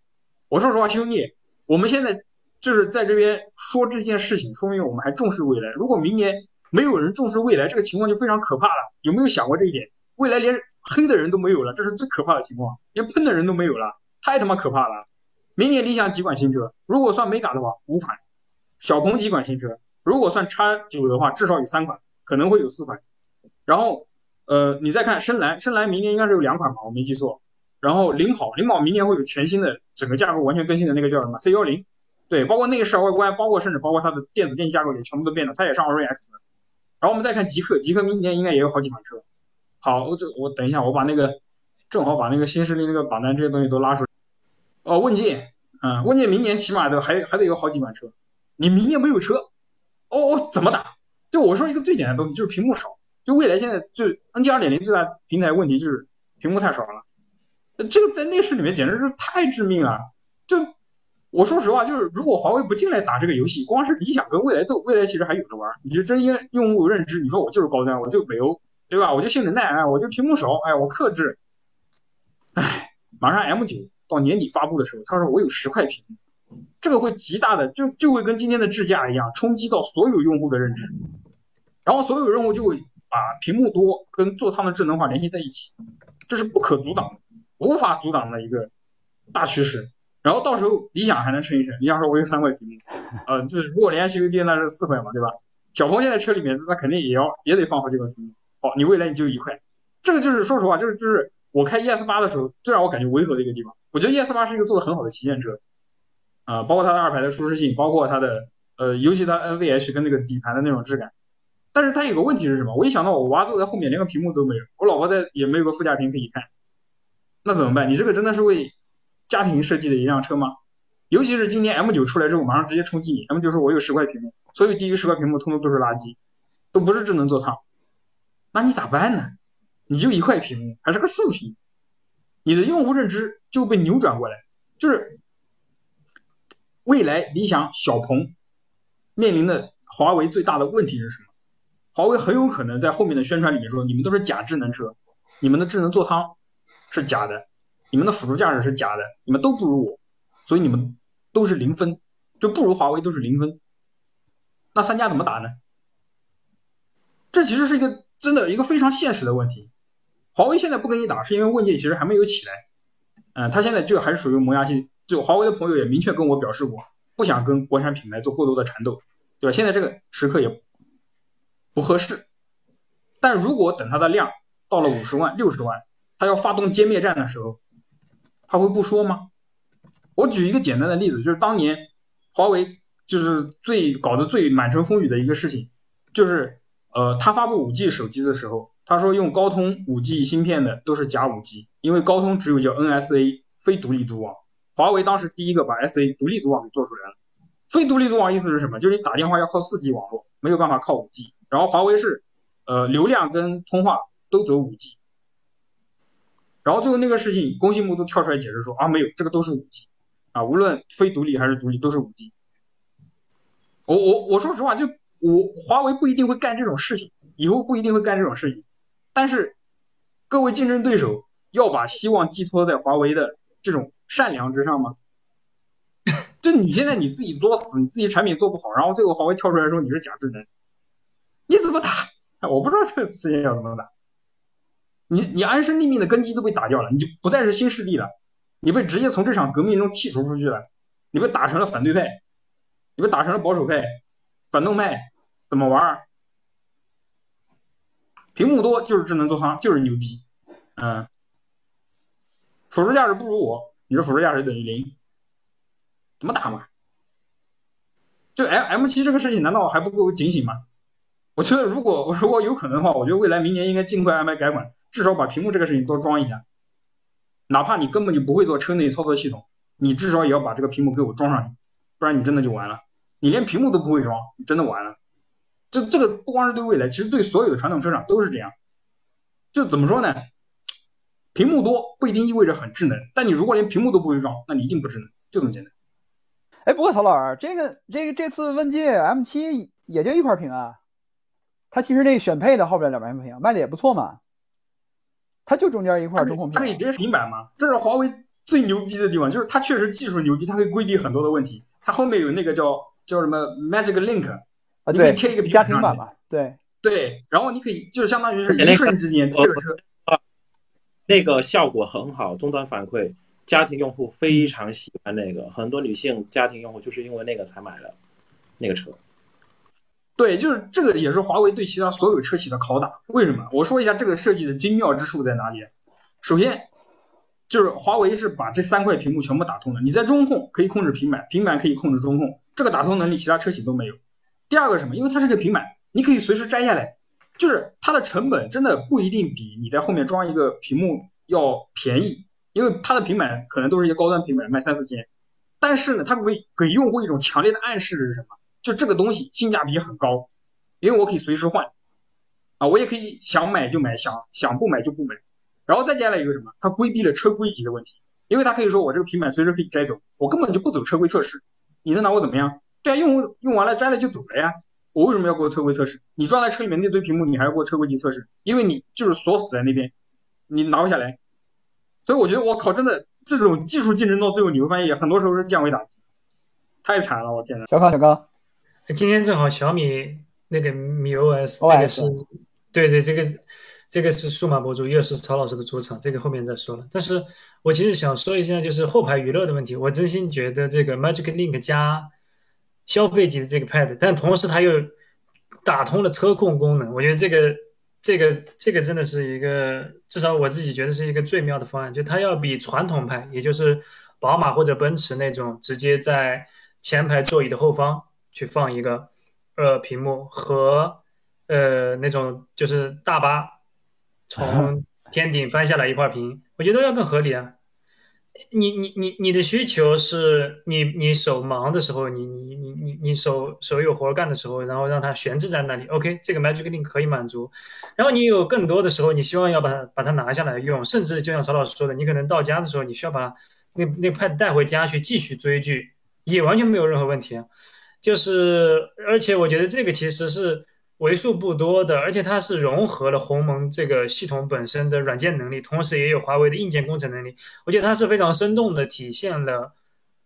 我说实话，兄弟，我们现在就是在这边说这件事情，说明我们还重视未来。如果明年没有人重视未来，这个情况就非常可怕了。有没有想过这一点？未来连黑的人都没有了，这是最可怕的情况，连喷的人都没有了，太他妈可怕了。明年理想几款新车？如果算美嘎的话，五款；小鹏几款新车？如果算叉九的话，至少有三款，可能会有四款。然后。呃，你再看深蓝，深蓝明年应该是有两款吧，我没记错。然后领跑，领跑明年会有全新的整个架构完全更新的那个叫什么 C 幺零，对，包括内饰外观，包括甚至包括它的电子电机架构也全部都变了，它也上 R X。然后我们再看极客，极客明年应该也有好几款车。好，我这我等一下，我把那个正好把那个新势力那个榜单这些东西都拉出来。哦，问界，嗯，问界明年起码的还还得有好几款车。你明年没有车，哦哦，怎么打？就我说一个最简单的东西，就是屏幕少。就未来现在就 N G 二点零最大平台问题就是屏幕太少了，这个在内饰里面简直是太致命了。就我说实话，就是如果华为不进来打这个游戏，光是理想跟未来斗，未来其实还有的玩。你就真因用户认知，你说我就是高端，我就北欧，对吧？我就性能耐，哎，我就屏幕少，哎，我克制。哎，马上 M 九到年底发布的时候，他说我有十块屏，这个会极大的就就会跟今天的智驾一样，冲击到所有用户的认知，然后所有用户就会。把屏幕多跟座舱的智能化联系在一起，这是不可阻挡、无法阻挡的一个大趋势。然后到时候理想还能撑一撑，理想说我有三块屏幕，呃，就是如果连 HUD 那是四块嘛，对吧？小鹏现在车里面那肯定也要也得放好几块屏幕。好，你未来你就一块，这个就是说实话，就是就是我开 ES 八的时候最让我感觉违和的一个地方。我觉得 ES 八是一个做的很好的旗舰车，啊，包括它的二排的舒适性，包括它的呃，尤其它 NVH 跟那个底盘的那种质感。但是它有个问题是什么？我一想到我娃坐在后面连个屏幕都没有，我老婆在也没有个副驾屏可以看，那怎么办？你这个真的是为家庭设计的一辆车吗？尤其是今年 M9 出来之后，马上直接冲击你，M9 说我有十块屏幕，所有低于十块屏幕通通都是垃圾，都不是智能座舱，那你咋办呢？你就一块屏幕，还是个竖屏，你的用户认知就被扭转过来，就是未来理想小鹏面临的华为最大的问题是什么？华为很有可能在后面的宣传里面说，你们都是假智能车，你们的智能座舱是假的，你们的辅助驾驶是假的，你们都不如我，所以你们都是零分，就不如华为都是零分。那三家怎么打呢？这其实是一个真的一个非常现实的问题。华为现在不跟你打，是因为问界其实还没有起来，嗯，它现在就还是属于磨牙期。就华为的朋友也明确跟我表示过，不想跟国产品牌做过多的缠斗，对吧？现在这个时刻也。不合适，但如果等它的量到了五十万、六十万，它要发动歼灭战的时候，他会不说吗？我举一个简单的例子，就是当年华为就是最搞得最满城风雨的一个事情，就是呃，他发布五 G 手机的时候，他说用高通五 G 芯片的都是假五 G，因为高通只有叫 NSA 非独立组网，华为当时第一个把 SA 独立组网给做出来了。非独立组网意思是什么？就是你打电话要靠四 G 网络，没有办法靠五 G。然后华为是，呃，流量跟通话都走五 G，然后最后那个事情，工信部都跳出来解释说啊，没有，这个都是五 G，啊，无论非独立还是独立都是五 G。我我我说实话，就我华为不一定会干这种事情，以后不一定会干这种事情，但是各位竞争对手要把希望寄托在华为的这种善良之上吗？就你现在你自己作死，你自己产品做不好，然后最后华为跳出来说你是假智能。你怎么打？我不知道这个事情要怎么打。你你安身立命的根基都被打掉了，你就不再是新势力了，你被直接从这场革命中剔除出去了，你被打成了反对派，你被打成了保守派、反动派，怎么玩？屏幕多就是智能座舱，就是牛逼，嗯，辅助驾驶不如我，你说辅助驾驶等于零，怎么打嘛？就 M M 七这个事情难道还不够警醒吗？我觉得如果如果有可能的话，我觉得未来明年应该尽快安排改款，至少把屏幕这个事情多装一下。哪怕你根本就不会做车内操作系统，你至少也要把这个屏幕给我装上去，不然你真的就完了。你连屏幕都不会装，你真的完了。这这个不光是对未来，其实对所有的传统车厂都是这样。就怎么说呢？屏幕多不一定意味着很智能，但你如果连屏幕都不会装，那你一定不智能，就这么简单。哎，不过曹老师，这个这个这次问界 M7 也就一块屏啊，它其实那选配的后边两块屏卖的也不错嘛，它就中间一块中控屏。它可以直接平板吗？这是华为最牛逼的地方，就是它确实技术牛逼，它可以规避很多的问题。它后面有那个叫叫什么 Magic Link 啊，你可以，贴一个家庭版嘛，对，对，然后你可以就是相当于是一瞬之间这个车那个效果很好，终端反馈，家庭用户非常喜欢那个，很多女性家庭用户就是因为那个才买了那个车。对，就是这个也是华为对其他所有车企的拷打。为什么？我说一下这个设计的精妙之处在哪里。首先，就是华为是把这三块屏幕全部打通的，你在中控可以控制平板，平板可以控制中控，这个打通能力其他车企都没有。第二个什么？因为它是个平板，你可以随时摘下来，就是它的成本真的不一定比你在后面装一个屏幕要便宜，因为它的平板可能都是一些高端平板，卖三四千。但是呢，它会给用户一种强烈的暗示是什么？就这个东西性价比很高，因为我可以随时换，啊，我也可以想买就买，想想不买就不买。然后再接下来一个什么？它规避了车规级的问题，因为它可以说我这个平板随时可以摘走，我根本就不走车规测试，你能拿我怎么样？对啊，用用完了摘了就走了呀，我为什么要给我车规测试？你装在车里面那堆屏幕，你还要给我车规级测试？因为你就是锁死在那边，你拿不下来。所以我觉得我靠，真的这种技术竞争到最后，你会发现很多时候是降维打击，太惨了，我天呐。小康小康，今天正好小米那个米 OS 这个是，对对，这个这个是数码博主，又是曹老师的主场，这个后面再说了。但是我其实想说一下，就是后排娱乐的问题。我真心觉得这个 Magic Link 加消费级的这个 Pad，但同时它又打通了车控功能，我觉得这个这个这个真的是一个，至少我自己觉得是一个最妙的方案，就它要比传统派，也就是宝马或者奔驰那种直接在前排座椅的后方去放一个呃屏幕和呃那种就是大巴从 天顶翻下来一块屏，我觉得要更合理啊。你你你你的需求是你你手忙的时候，你你你你你手手有活干的时候，然后让它悬置在那里，OK，这个 Magic Link 可以满足。然后你有更多的时候，你希望要把它把它拿下来用，甚至就像曹老师说的，你可能到家的时候，你需要把那那 Pad 带回家去继续追剧，也完全没有任何问题啊。就是而且我觉得这个其实是为数不多的，而且它是融合了鸿蒙这个系统本身的软件能力，同时也有华为的硬件工程能力。我觉得它是非常生动的体现了，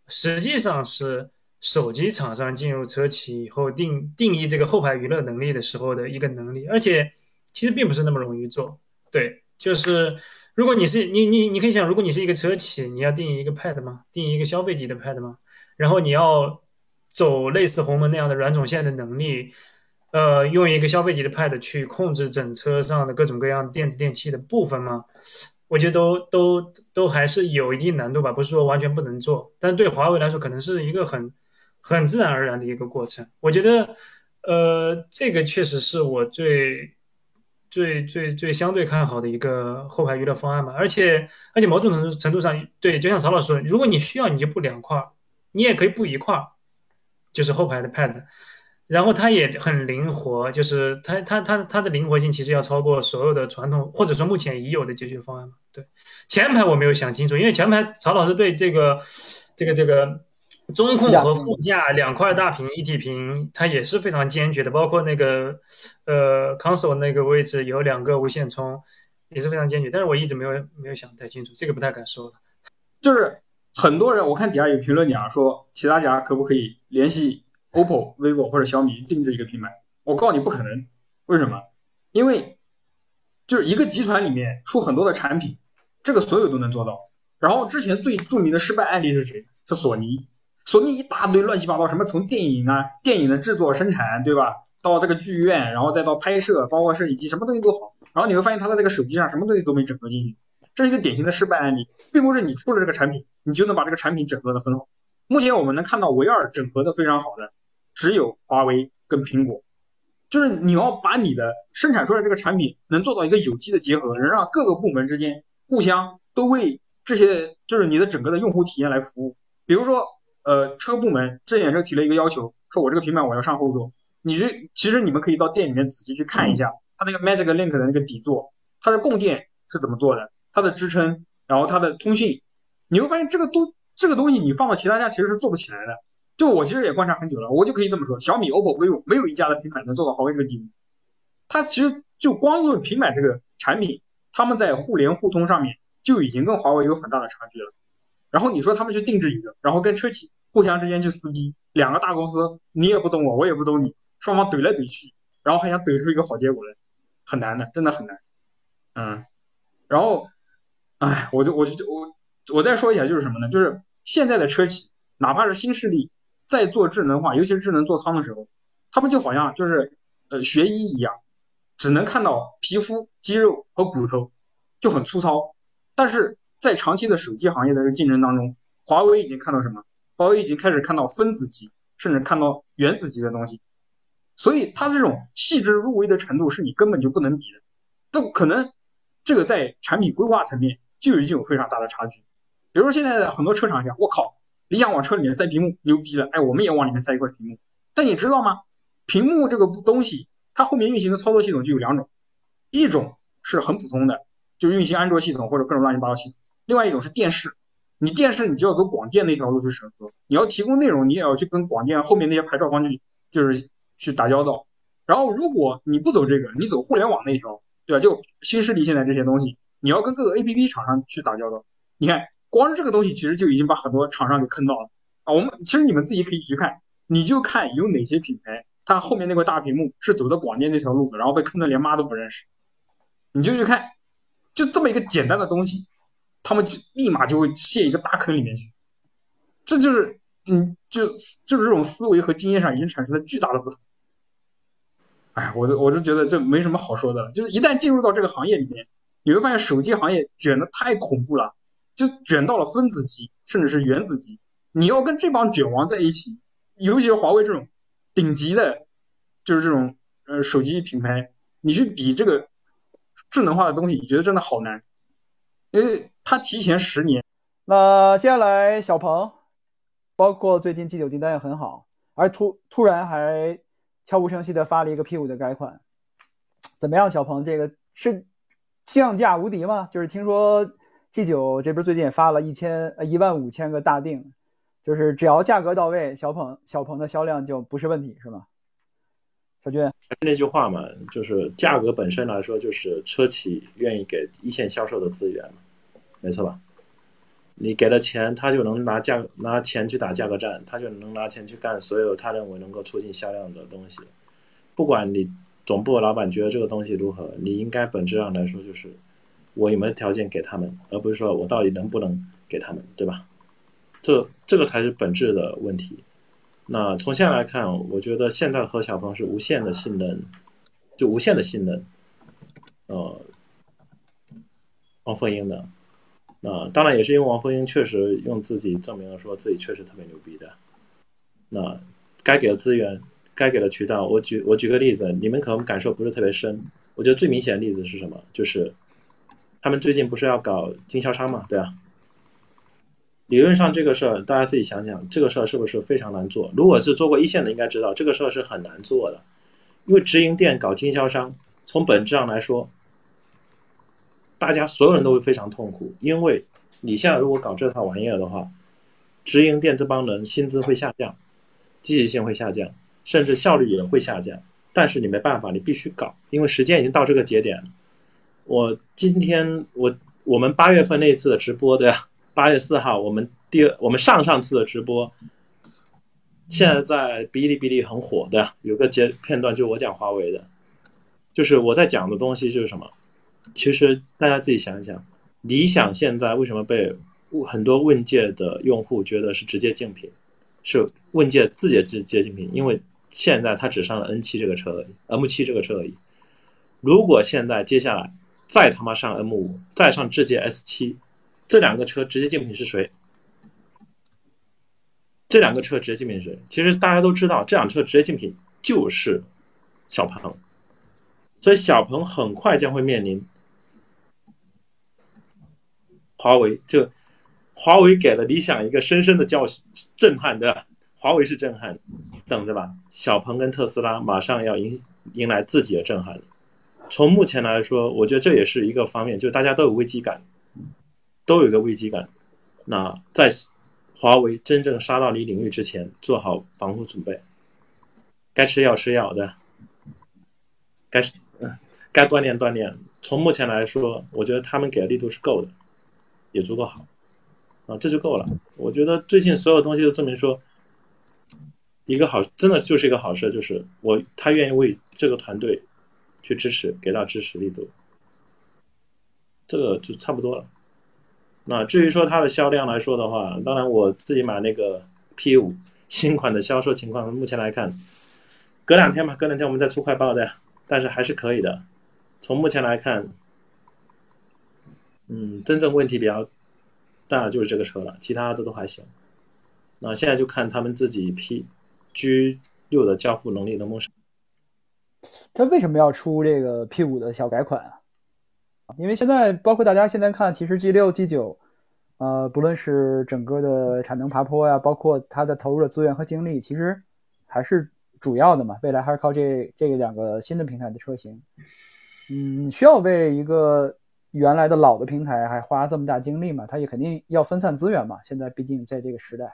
实际上是手机厂商进入车企以后定定义这个后排娱乐能力的时候的一个能力，而且其实并不是那么容易做。对，就是如果你是你你你可以想，如果你是一个车企，你要定义一个 Pad 吗？定义一个消费级的 Pad 吗？然后你要走类似鸿蒙那样的软种线的能力。呃，用一个消费级的 Pad 去控制整车上的各种各样电子电器的部分吗？我觉得都都都还是有一定难度吧，不是说完全不能做，但对华为来说，可能是一个很很自然而然的一个过程。我觉得，呃，这个确实是我最最最最相对看好的一个后排娱乐方案嘛。而且而且某种程度程度上，对，就像曹老师说，如果你需要，你就布两块，你也可以布一块，就是后排的 Pad。然后它也很灵活，就是它它它它的灵活性其实要超过所有的传统或者说目前已有的解决方案嘛。对，前排我没有想清楚，因为前排曹老师对这个这个这个中控和副驾两块大屏一体屏，它也是非常坚决的，包括那个呃 console 那个位置有两个无线充，也是非常坚决。但是我一直没有没有想太清楚，这个不太敢说了。就是很多人我看底下有评论讲说，其他家可不可以联系？OPPO、vivo 或者小米定制一个品牌，我告诉你不可能。为什么？因为就是一个集团里面出很多的产品，这个所有都能做到。然后之前最著名的失败案例是谁？是索尼。索尼一大堆乱七八糟，什么从电影啊、电影的制作生产，对吧？到这个剧院，然后再到拍摄，包括摄影机，什么东西都好。然后你会发现它在这个手机上什么东西都没整合进去，这是一个典型的失败案例，并不是你出了这个产品，你就能把这个产品整合的很好。目前我们能看到唯二整合的非常好的。只有华为跟苹果，就是你要把你的生产出来这个产品能做到一个有机的结合，能让各个部门之间互相都为这些就是你的整个的用户体验来服务。比如说，呃，车部门这眼车提了一个要求，说我这个平板我要上后座。你这其实你们可以到店里面仔细去看一下，它那个 Magic Link 的那个底座，它的供电是怎么做的？它的支撑，然后它的通信，你会发现这个都这个东西你放到其他家其实是做不起来的。就我其实也观察很久了，我就可以这么说，小米、OPPO、vivo 没有一家的平板能做到华为这个地步。它其实就光论平板这个产品，他们在互联互通上面就已经跟华为有很大的差距了。然后你说他们去定制一个，然后跟车企互相之间去撕逼，两个大公司你也不懂我，我也不懂你，双方怼来怼去，然后还想怼出一个好结果来，很难的，真的很难。嗯，然后，哎，我就我就我我再说一下就是什么呢？就是现在的车企，哪怕是新势力。在做智能化，尤其是智能座舱的时候，他们就好像就是呃学医一样，只能看到皮肤、肌肉和骨头，就很粗糙。但是在长期的手机行业的这个竞争当中，华为已经看到什么？华为已经开始看到分子级，甚至看到原子级的东西。所以它这种细致入微的程度是你根本就不能比的。都可能这个在产品规划层面就已经有非常大的差距。比如说现在的很多车厂讲，我靠。理想往车里面塞屏幕，牛逼了！哎，我们也往里面塞一块屏幕。但你知道吗？屏幕这个东西，它后面运行的操作系统就有两种，一种是很普通的，就运行安卓系统或者各种乱七八糟系统；另外一种是电视，你电视你就要走广电那条路去审核，你要提供内容，你也要去跟广电后面那些牌照方去就是去打交道。然后如果你不走这个，你走互联网那条，对吧？就新势力现在这些东西，你要跟各个 A P P 厂商去打交道。你看。光是这个东西，其实就已经把很多厂商给坑到了啊！我们其实你们自己可以去看，你就看有哪些品牌，它后面那块大屏幕是走的广电那条路子，然后被坑的连妈都不认识，你就去看，就这么一个简单的东西，他们就立马就会陷一个大坑里面去，这就是，嗯，就就是这种思维和经验上已经产生了巨大的不同。哎，我就我就觉得这没什么好说的了，就是一旦进入到这个行业里面，你会发现手机行业卷的太恐怖了。就卷到了分子级，甚至是原子级。你要跟这帮卷王在一起，尤其是华为这种顶级的，就是这种呃手机品牌，你去比这个智能化的东西，你觉得真的好难，因为它提前十年。那接下来小鹏，包括最近 G 九订单也很好，而突突然还悄无声息的发了一个 P 五的改款，怎么样？小鹏这个是降价无敌吗？就是听说。G 九这边最近也发了一千呃一万五千个大定，就是只要价格到位，小鹏小鹏的销量就不是问题，是吗？小军，还是那句话嘛，就是价格本身来说，就是车企愿意给一线销售的资源，没错吧？你给了钱，他就能拿价拿钱去打价格战，他就能拿钱去干所有他认为能够促进销量的东西。不管你总部老板觉得这个东西如何，你应该本质上来说就是。我有没有条件给他们，而不是说我到底能不能给他们，对吧？这这个才是本质的问题。那从现在来看，我觉得现在和小鹏是无限的信任，就无限的信任。呃，王凤英的，那当然也是因为王凤英确实用自己证明了，说自己确实特别牛逼的。那该给的资源，该给的渠道，我举我举个例子，你们可能感受不是特别深。我觉得最明显的例子是什么？就是。他们最近不是要搞经销商嘛？对啊，理论上这个事儿，大家自己想想，这个事儿是不是非常难做？如果是做过一线的，应该知道这个事儿是很难做的，因为直营店搞经销商，从本质上来说，大家所有人都会非常痛苦，因为你现在如果搞这套玩意儿的话，直营店这帮人薪资会下降，积极性会下降，甚至效率也会下降。但是你没办法，你必须搞，因为时间已经到这个节点了。我今天我我们八月份那次的直播对吧？八月四号我们第二我们上上次的直播，现在在哔哩哔哩很火的，有个节片段就我讲华为的，就是我在讲的东西就是什么？其实大家自己想一想，理想现在为什么被很多问界的用户觉得是直接竞品？是问界自己的直接竞品，因为现在它只上了 N 七这个车而已，M 七这个车而已。如果现在接下来。再他妈上 M 五，再上智界 S 七，这两个车直接竞品是谁？这两个车直接竞品是谁？其实大家都知道，这辆车直接竞品就是小鹏，所以小鹏很快将会面临华为。就华为给了理想一个深深的教训、震撼的，华为是震撼，等着吧。小鹏跟特斯拉马上要迎迎来自己的震撼了。从目前来说，我觉得这也是一个方面，就是大家都有危机感。都有一个危机感。那在华为真正杀到你领域之前，做好防护准备，该吃药吃药的，该该锻炼锻炼。从目前来说，我觉得他们给的力度是够的，也足够好啊，这就够了。我觉得最近所有东西都证明说，一个好真的就是一个好事，就是我他愿意为这个团队去支持，给到支持力度，这个就差不多了。那至于说它的销量来说的话，当然我自己买那个 P 五新款的销售情况，目前来看，隔两天吧，隔两天我们再出快报的，但是还是可以的。从目前来看，嗯，真正问题比较大的就是这个车了，其他的都还行。那现在就看他们自己 P G 六的交付能力能不能上。他为什么要出这个 P 五的小改款啊？因为现在包括大家现在看，其实 G 六、G 九，呃，不论是整个的产能爬坡呀，包括它的投入的资源和精力，其实还是主要的嘛。未来还是靠这这两个新的平台的车型。嗯，需要为一个原来的老的平台还花这么大精力嘛？它也肯定要分散资源嘛。现在毕竟在这个时代，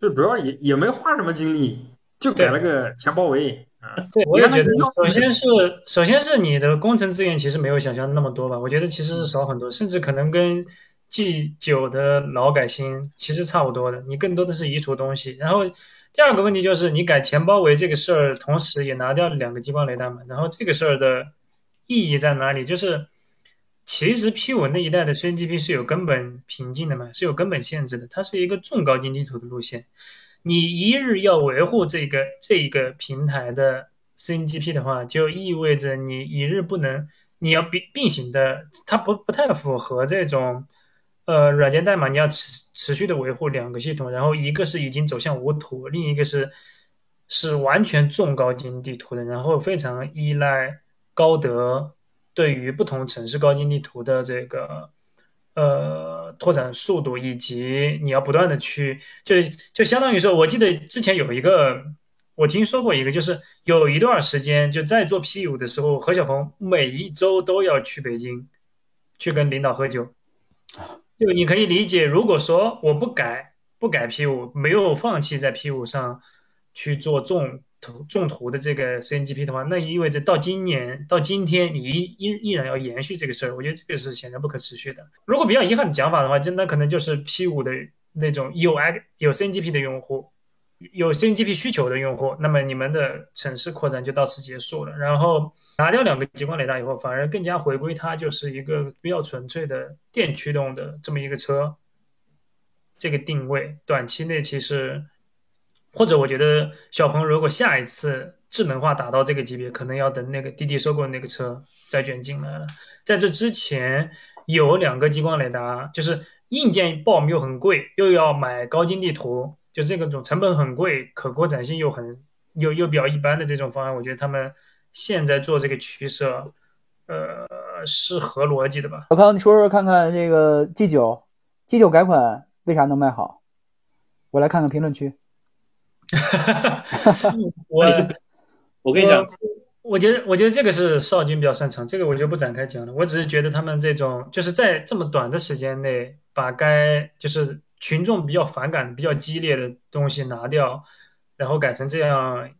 就主要也也没花什么精力，就改了个前包围。对，我也觉得，首先是首先是你的工程资源其实没有想象那么多吧？我觉得其实是少很多，甚至可能跟 G 九的劳改新其实差不多的。你更多的是移除东西。然后第二个问题就是你改前包围这个事儿，同时也拿掉了两个激光雷达嘛。然后这个事儿的意义在哪里？就是其实 P 五那一代的 CNGP 是有根本瓶颈的嘛，是有根本限制的。它是一个重高精地图的路线。你一日要维护这个这一个平台的 CNGP 的话，就意味着你一日不能，你要并并行的，它不不太符合这种，呃，软件代码你要持持续的维护两个系统，然后一个是已经走向无图，另一个是是完全重高精地图的，然后非常依赖高德对于不同城市高精地图的这个。呃，拓展速度以及你要不断的去，就就相当于说，我记得之前有一个，我听说过一个，就是有一段时间就在做 P 五的时候，何小鹏每一周都要去北京，去跟领导喝酒。就你可以理解，如果说我不改不改 P 五，没有放弃在 P 五上去做重。重图的这个 CNGP 的话，那意味着到今年到今天，你依依依然要延续这个事儿，我觉得这个是显然不可持续的。如果比较遗憾的讲法的话，就那可能就是 P 五的那种有 X 有 CNGP 的用户，有 CNGP 需求的用户，那么你们的城市扩展就到此结束了。然后拿掉两个激光雷达以后，反而更加回归它就是一个比较纯粹的电驱动的这么一个车，这个定位短期内其实。或者我觉得小鹏如果下一次智能化达到这个级别，可能要等那个滴滴收购那个车再卷进来了。在这之前，有两个激光雷达，就是硬件爆又很贵，又要买高精地图，就这个种成本很贵，可扩展性又很又又比较一般的这种方案，我觉得他们现在做这个取舍，呃，是合逻辑的吧？小康，你说说看看这个 G 九，G 九改款为啥能卖好？我来看看评论区。我我跟你讲，我觉得我觉得这个是少军比较擅长，这个我就不展开讲了。我只是觉得他们这种就是在这么短的时间内把该就是群众比较反感、比较激烈的东西拿掉，然后改成这样，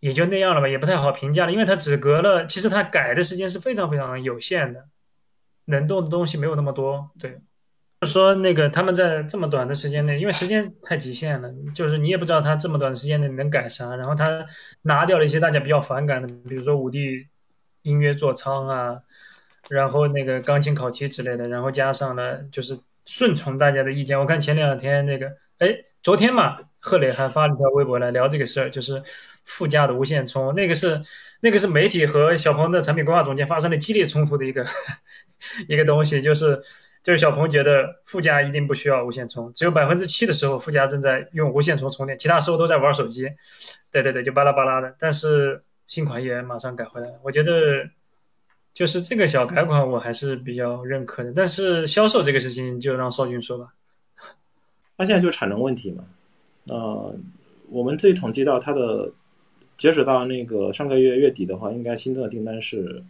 也就那样了吧，也不太好评价了。因为他只隔了，其实他改的时间是非常非常有限的，能动的东西没有那么多，对。说那个他们在这么短的时间内，因为时间太极限了，就是你也不知道他这么短的时间内能改啥。然后他拿掉了一些大家比较反感的，比如说五 D 音乐座舱啊，然后那个钢琴烤漆之类的，然后加上了就是顺从大家的意见。我看前两天那个，哎，昨天嘛，贺磊还发了一条微博来聊这个事儿，就是副驾的无线充，那个是那个是媒体和小鹏的产品规划总监发生了激烈冲突的一个 一个东西，就是。就是小鹏觉得副驾一定不需要无线充，只有百分之七的时候副驾正在用无线充充电，其他时候都在玩手机。对对对，就巴拉巴拉的。但是新款也马上改回来。我觉得就是这个小改款我还是比较认可的。但是销售这个事情就让邵军说吧。它现在就产能问题嘛。呃，我们自己统计到它的截止到那个上个月月底的话，应该新增的订单是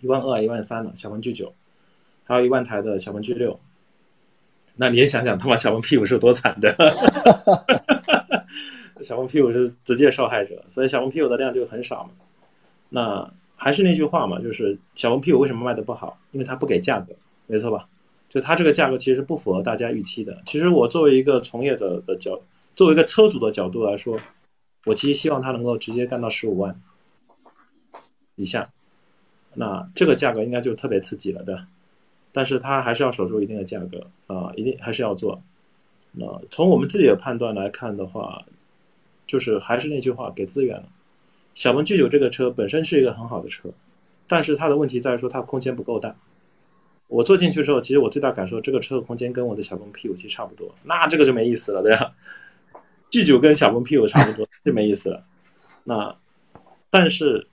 一万二、一万三了，小鹏 G 九。还有一万台的小鹏 G 六，那你也想想，他妈小鹏 P 五是有多惨的，小鹏 P 五是直接受害者，所以小鹏 P 五的量就很少嘛。那还是那句话嘛，就是小鹏 P 五为什么卖的不好？因为它不给价格，没错吧？就它这个价格其实不符合大家预期的。其实我作为一个从业者的角，作为一个车主的角度来说，我其实希望它能够直接干到十五万以下，那这个价格应该就特别刺激了，对吧？但是它还是要守住一定的价格啊，一定还是要做。那从我们自己的判断来看的话，就是还是那句话，给资源了。小鹏 G9 这个车本身是一个很好的车，但是它的问题在于说它空间不够大。我坐进去之后，其实我最大感受，这个车的空间跟我的小鹏 P5 其实差不多，那这个就没意思了，对吧？G9 跟小鹏 P5 差不多 就没意思了。那但是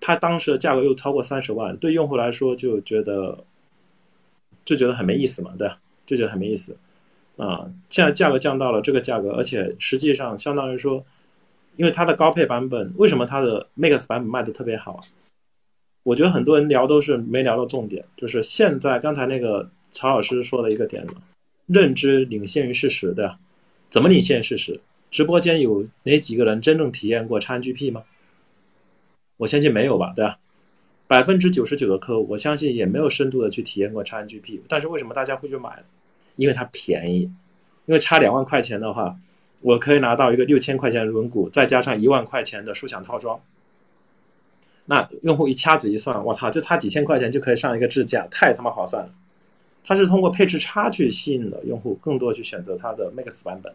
它当时的价格又超过三十万，对用户来说就觉得就觉得很没意思嘛，对吧？就觉得很没意思啊。现在价格降到了这个价格，而且实际上相当于说。因为它的高配版本，为什么它的 Max 版本卖的特别好啊？我觉得很多人聊都是没聊到重点，就是现在刚才那个曹老师说的一个点嘛，认知领先于事实，对吧？怎么领先事实？直播间有哪几个人真正体验过 XGP 吗？我相信没有吧，对吧？百分之九十九的客户，我相信也没有深度的去体验过 XNGP。但是为什么大家会去买？因为它便宜，因为差两万块钱的话。我可以拿到一个六千块钱的轮毂，再加上一万块钱的舒享套装。那用户一掐指一算，我操，就差几千块钱就可以上一个智驾，太他妈划算了。它是通过配置差去吸引了用户更多去选择它的 Max 版本。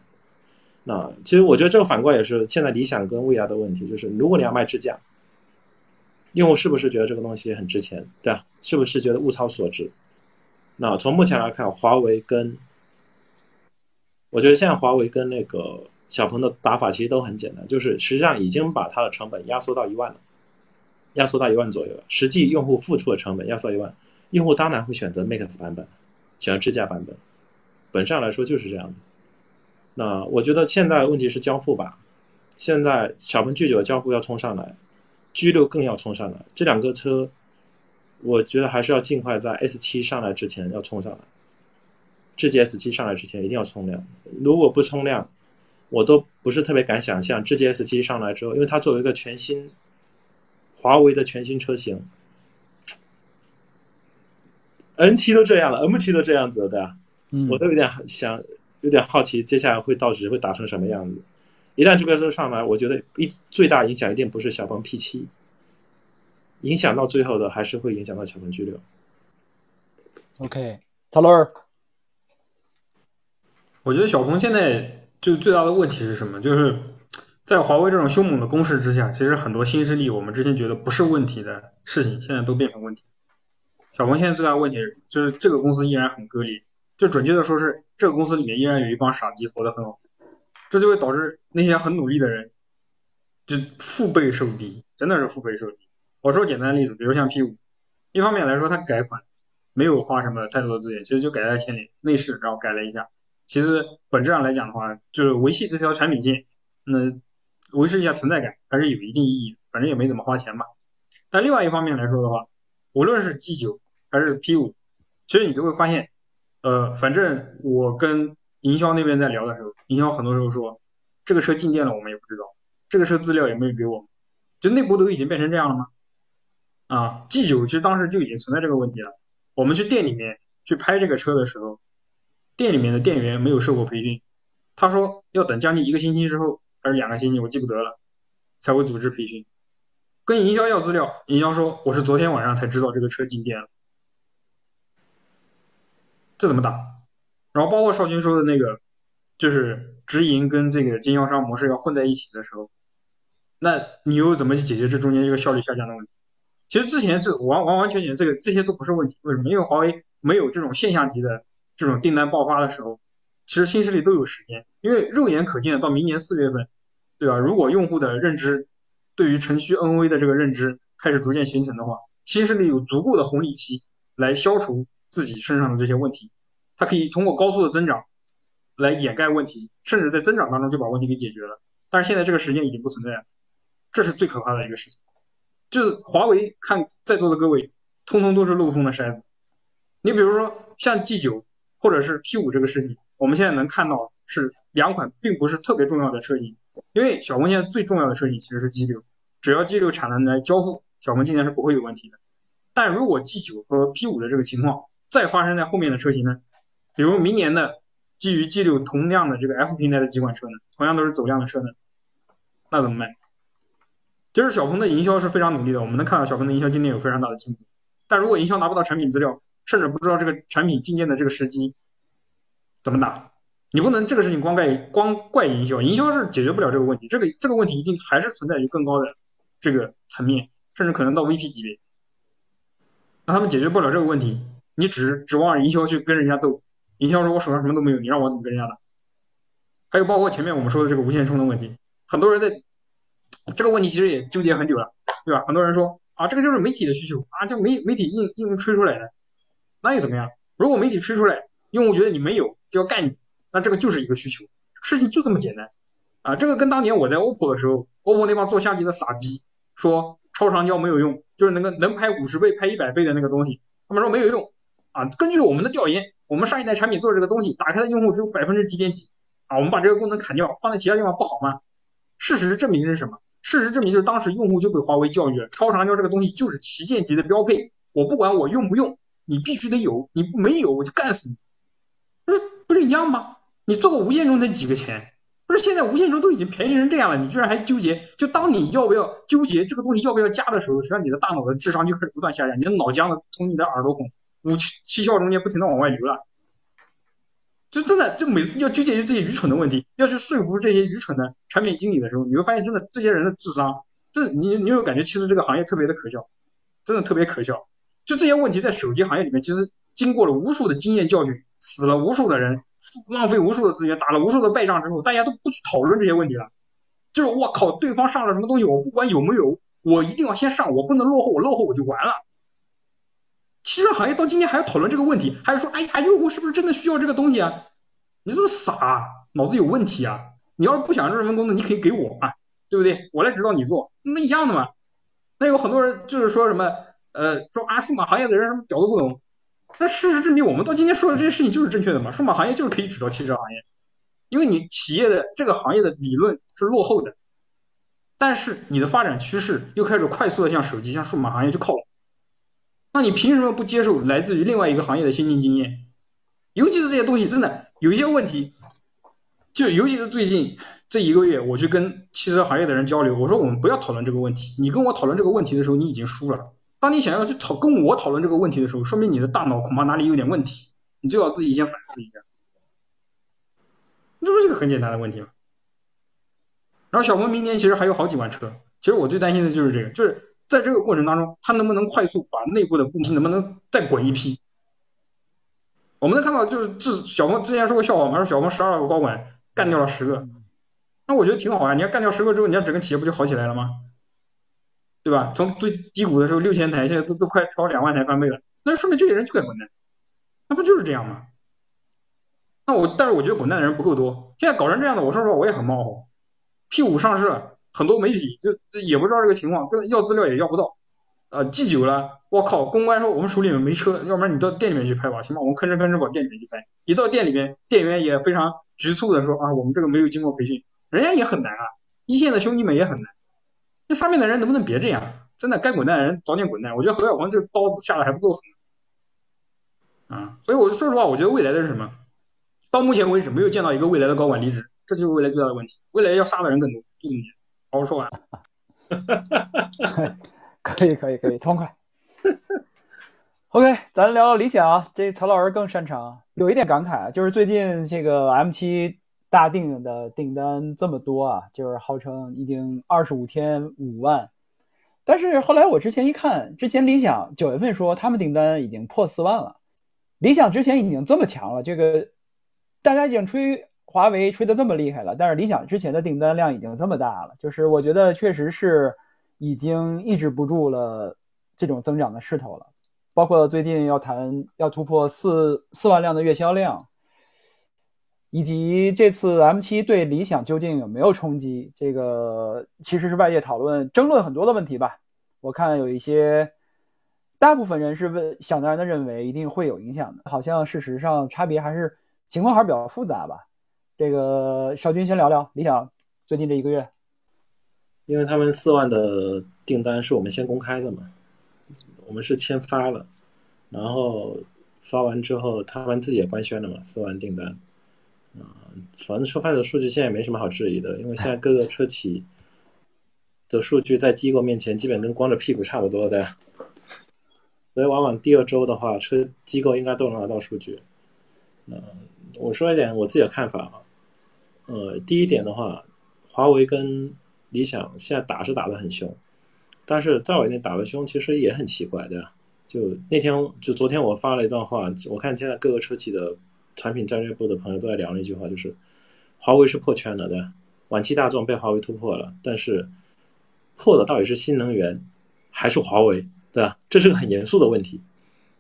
那其实我觉得这个反过来也是现在理想跟未来的问题，就是如果你要卖智驾，用户是不是觉得这个东西很值钱，对吧？是不是觉得物超所值？那从目前来看，华为跟我觉得现在华为跟那个小鹏的打法其实都很简单，就是实际上已经把它的成本压缩到一万了，压缩到一万左右了。实际用户付出的成本压缩一万，用户当然会选择 Max 版本，选择智驾版本。本质上来说就是这样子。那我觉得现在问题是交付吧，现在小鹏 G9 的交付要冲上来，G6 更要冲上来。这两个车，我觉得还是要尽快在 S 七上来之前要冲上来。智界 S 七上来之前一定要冲量，如果不冲量，我都不是特别敢想象智界 S 七上来之后，因为它作为一个全新华为的全新车型，N 七都这样了，M 七都这样子了，对吧？我都有点想，有点好奇，接下来会到底会打成什么样子？一旦这个车上来，我觉得一最大影响一定不是小鹏 P 七，影响到最后的还是会影响到小鹏 G 六。OK，曹老师。我觉得小鹏现在就最大的问题是什么？就是在华为这种凶猛的攻势之下，其实很多新势力我们之前觉得不是问题的事情，现在都变成问题。小鹏现在最大的问题就是这个公司依然很割裂，就准确的说是这个公司里面依然有一帮傻逼活得很好，这就会导致那些很努力的人就腹背受敌，真的是腹背受敌。我说简单例子，比如像 P 五，一方面来说它改款没有花什么太多的资源，其实就改在前脸内饰，然后改了一下。其实本质上来讲的话，就是维系这条产品线，那维持一下存在感还是有一定意义。反正也没怎么花钱嘛。但另外一方面来说的话，无论是 G9 还是 P5，其实你都会发现，呃，反正我跟营销那边在聊的时候，营销很多时候说，这个车进店了我们也不知道，这个车资料也没有给我们，就内部都已经变成这样了吗？啊，G9 其实当时就已经存在这个问题了。我们去店里面去拍这个车的时候。店里面的店员没有受过培训，他说要等将近一个星期之后，还是两个星期，我记不得了，才会组织培训。跟营销要资料，营销说我是昨天晚上才知道这个车进店了，这怎么打？然后包括少军说的那个，就是直营跟这个经销商模式要混在一起的时候，那你又怎么去解决这中间一个效率下降的问题？其实之前是完完完全全这个这些都不是问题，为什么？因为华为没有这种现象级的。这种订单爆发的时候，其实新势力都有时间，因为肉眼可见到明年四月份，对吧？如果用户的认知对于城区 NV 的这个认知开始逐渐形成的话，新势力有足够的红利期来消除自己身上的这些问题，它可以通过高速的增长来掩盖问题，甚至在增长当中就把问题给解决了。但是现在这个时间已经不存在了，这是最可怕的一个事情。就是华为看在座的各位，通通都是漏风的筛子。你比如说像 G9。或者是 P 五这个事情，我们现在能看到是两款并不是特别重要的车型，因为小鹏现在最重要的车型其实是 G 六，只要 G 六产能来交付，小鹏今年是不会有问题的。但如果 G 九和 P 五的这个情况再发生在后面的车型呢？比如明年的基于 G 六同样的这个 F 平台的几款车呢，同样都是走量的车呢，那怎么办？就是小鹏的营销是非常努力的，我们能看到小鹏的营销今年有非常大的进步。但如果营销拿不到产品资料，甚至不知道这个产品进店的这个时机，怎么打？你不能这个事情光怪光怪营销，营销是解决不了这个问题。这个这个问题一定还是存在于更高的这个层面，甚至可能到 VP 级别。那他们解决不了这个问题，你只指望营销去跟人家斗，营销说我手上什么都没有，你让我怎么跟人家打？还有包括前面我们说的这个无线充的问题，很多人在这个问题其实也纠结很久了，对吧？很多人说啊，这个就是媒体的需求啊，就媒媒体硬硬吹出来的，那又怎么样？如果媒体吹出来，用户觉得你没有就要干你，那这个就是一个需求，事情就这么简单啊。这个跟当年我在 OPPO 的时候，OPPO 那帮做相机的傻逼说超长焦没有用。就是能够能拍五十倍、拍一百倍的那个东西，他们说没有用啊。根据我们的调研，我们上一代产品做这个东西，打开的用户只有百分之几点几啊。我们把这个功能砍掉，放在其他地方不好吗？事实证明是什么？事实证明就是当时用户就被华为教育了，超长焦这个东西就是旗舰级的标配，我不管我用不用，你必须得有，你没有我就干死你。不是不是一样吗？你做个无线充才几个钱？不是现在无线充都已经便宜成这样了，你居然还纠结？就当你要不要纠结这个东西要不要加的时候，实际上你的大脑的智商就开始不断下降，你的脑浆子从你的耳朵孔、五七七窍中间不停的往外流了。就真的，就每次要纠结于这些愚蠢的问题，要去说服这些愚蠢的产品经理的时候，你会发现真的这些人的智商，这你你有感觉，其实这个行业特别的可笑，真的特别可笑。就这些问题在手机行业里面，其实经过了无数的经验教训，死了无数的人。浪费无数的资源，打了无数的败仗之后，大家都不去讨论这些问题了。就是我靠，对方上了什么东西，我不管有没有，我一定要先上，我不能落后，我落后我就完了。汽车行业到今天还要讨论这个问题，还是说，哎呀，用户是不是真的需要这个东西啊？你这是傻，脑子有问题啊！你要是不想这份工作，你可以给我啊，对不对？我来指导你做，那一样的嘛。那有很多人就是说什么，呃，说啊，数码行业的人什么屌都不懂。那事实证明，我们到今天说的这些事情就是正确的嘛？数码行业就是可以指导汽车行业，因为你企业的这个行业的理论是落后的，但是你的发展趋势又开始快速的向手机、向数码行业去靠拢，那你凭什么不接受来自于另外一个行业的先进经验？尤其是这些东西，真的有一些问题，就尤其是最近这一个月，我去跟汽车行业的人交流，我说我们不要讨论这个问题，你跟我讨论这个问题的时候，你已经输了。当你想要去讨跟我讨论这个问题的时候，说明你的大脑恐怕哪里有点问题，你最好自己先反思一下。这不是一个很简单的问题吗？然后小鹏明年其实还有好几款车，其实我最担心的就是这个，就是在这个过程当中，他能不能快速把内部的部门能不能再滚一批？我们能看到就是自小鹏之前说过笑话嘛，说小鹏十二个高管干掉了十个，那我觉得挺好啊，你要干掉十个之后，你家整个企业不就好起来了吗？对吧？从最低谷的时候六千台，现在都都快超两万台翻倍了，那说明这些人就该滚蛋，那不就是这样吗？那我但是我觉得滚蛋的人不够多，现在搞成这样的，我说实话我也很冒火。P 五上市，很多媒体就也不知道这个情况，跟要资料也要不到。呃记久了，我靠，公关说我们手里面没车，要不然你到店里面去拍吧，行吧？我们吭哧吭哧往店里面去拍，一到店里面，店员也非常局促的说啊，我们这个没有经过培训，人家也很难啊，一线的兄弟们也很难。那上面的人能不能别这样？真的该滚蛋的人早点滚蛋。我觉得何小鹏这刀子下的还不够狠啊！所以我就说实话，我觉得未来的是什么？到目前为止没有见到一个未来的高管离职，这就是未来最大的问题。未来要杀的人更多，就这么简单。好，我说完。可以可以可以，痛快。OK，咱聊聊理想啊，这曹老师更擅长。有一点感慨啊，就是最近这个 M7。大定的订单这么多啊，就是号称已经二十五天五万，但是后来我之前一看，之前理想九月份说他们订单已经破四万了，理想之前已经这么强了，这个大家已经吹华为吹得这么厉害了，但是理想之前的订单量已经这么大了，就是我觉得确实是已经抑制不住了这种增长的势头了，包括最近要谈要突破四四万辆的月销量。以及这次 M7 对理想究竟有没有冲击？这个其实是外界讨论、争论很多的问题吧。我看有一些大部分人是问想当然的认为一定会有影响的，好像事实上差别还是情况还是比较复杂吧。这个少军先聊聊理想最近这一个月，因为他们四万的订单是我们先公开的嘛，我们是先发了，然后发完之后他们自己也官宣了嘛，四万订单。啊，反正说发的数据现在也没什么好质疑的，因为现在各个车企的数据在机构面前基本跟光着屁股差不多的，所以往往第二周的话，车机构应该都能拿到数据。嗯，我说一点我自己的看法啊，呃，第一点的话，华为跟理想现在打是打得很凶，但是在我眼里打得凶其实也很奇怪，对吧？就那天就昨天我发了一段话，我看现在各个车企的。产品战略部的朋友都在聊那句话，就是华为是破圈了的，晚期大众被华为突破了，但是破的到底是新能源还是华为，对吧？这是个很严肃的问题。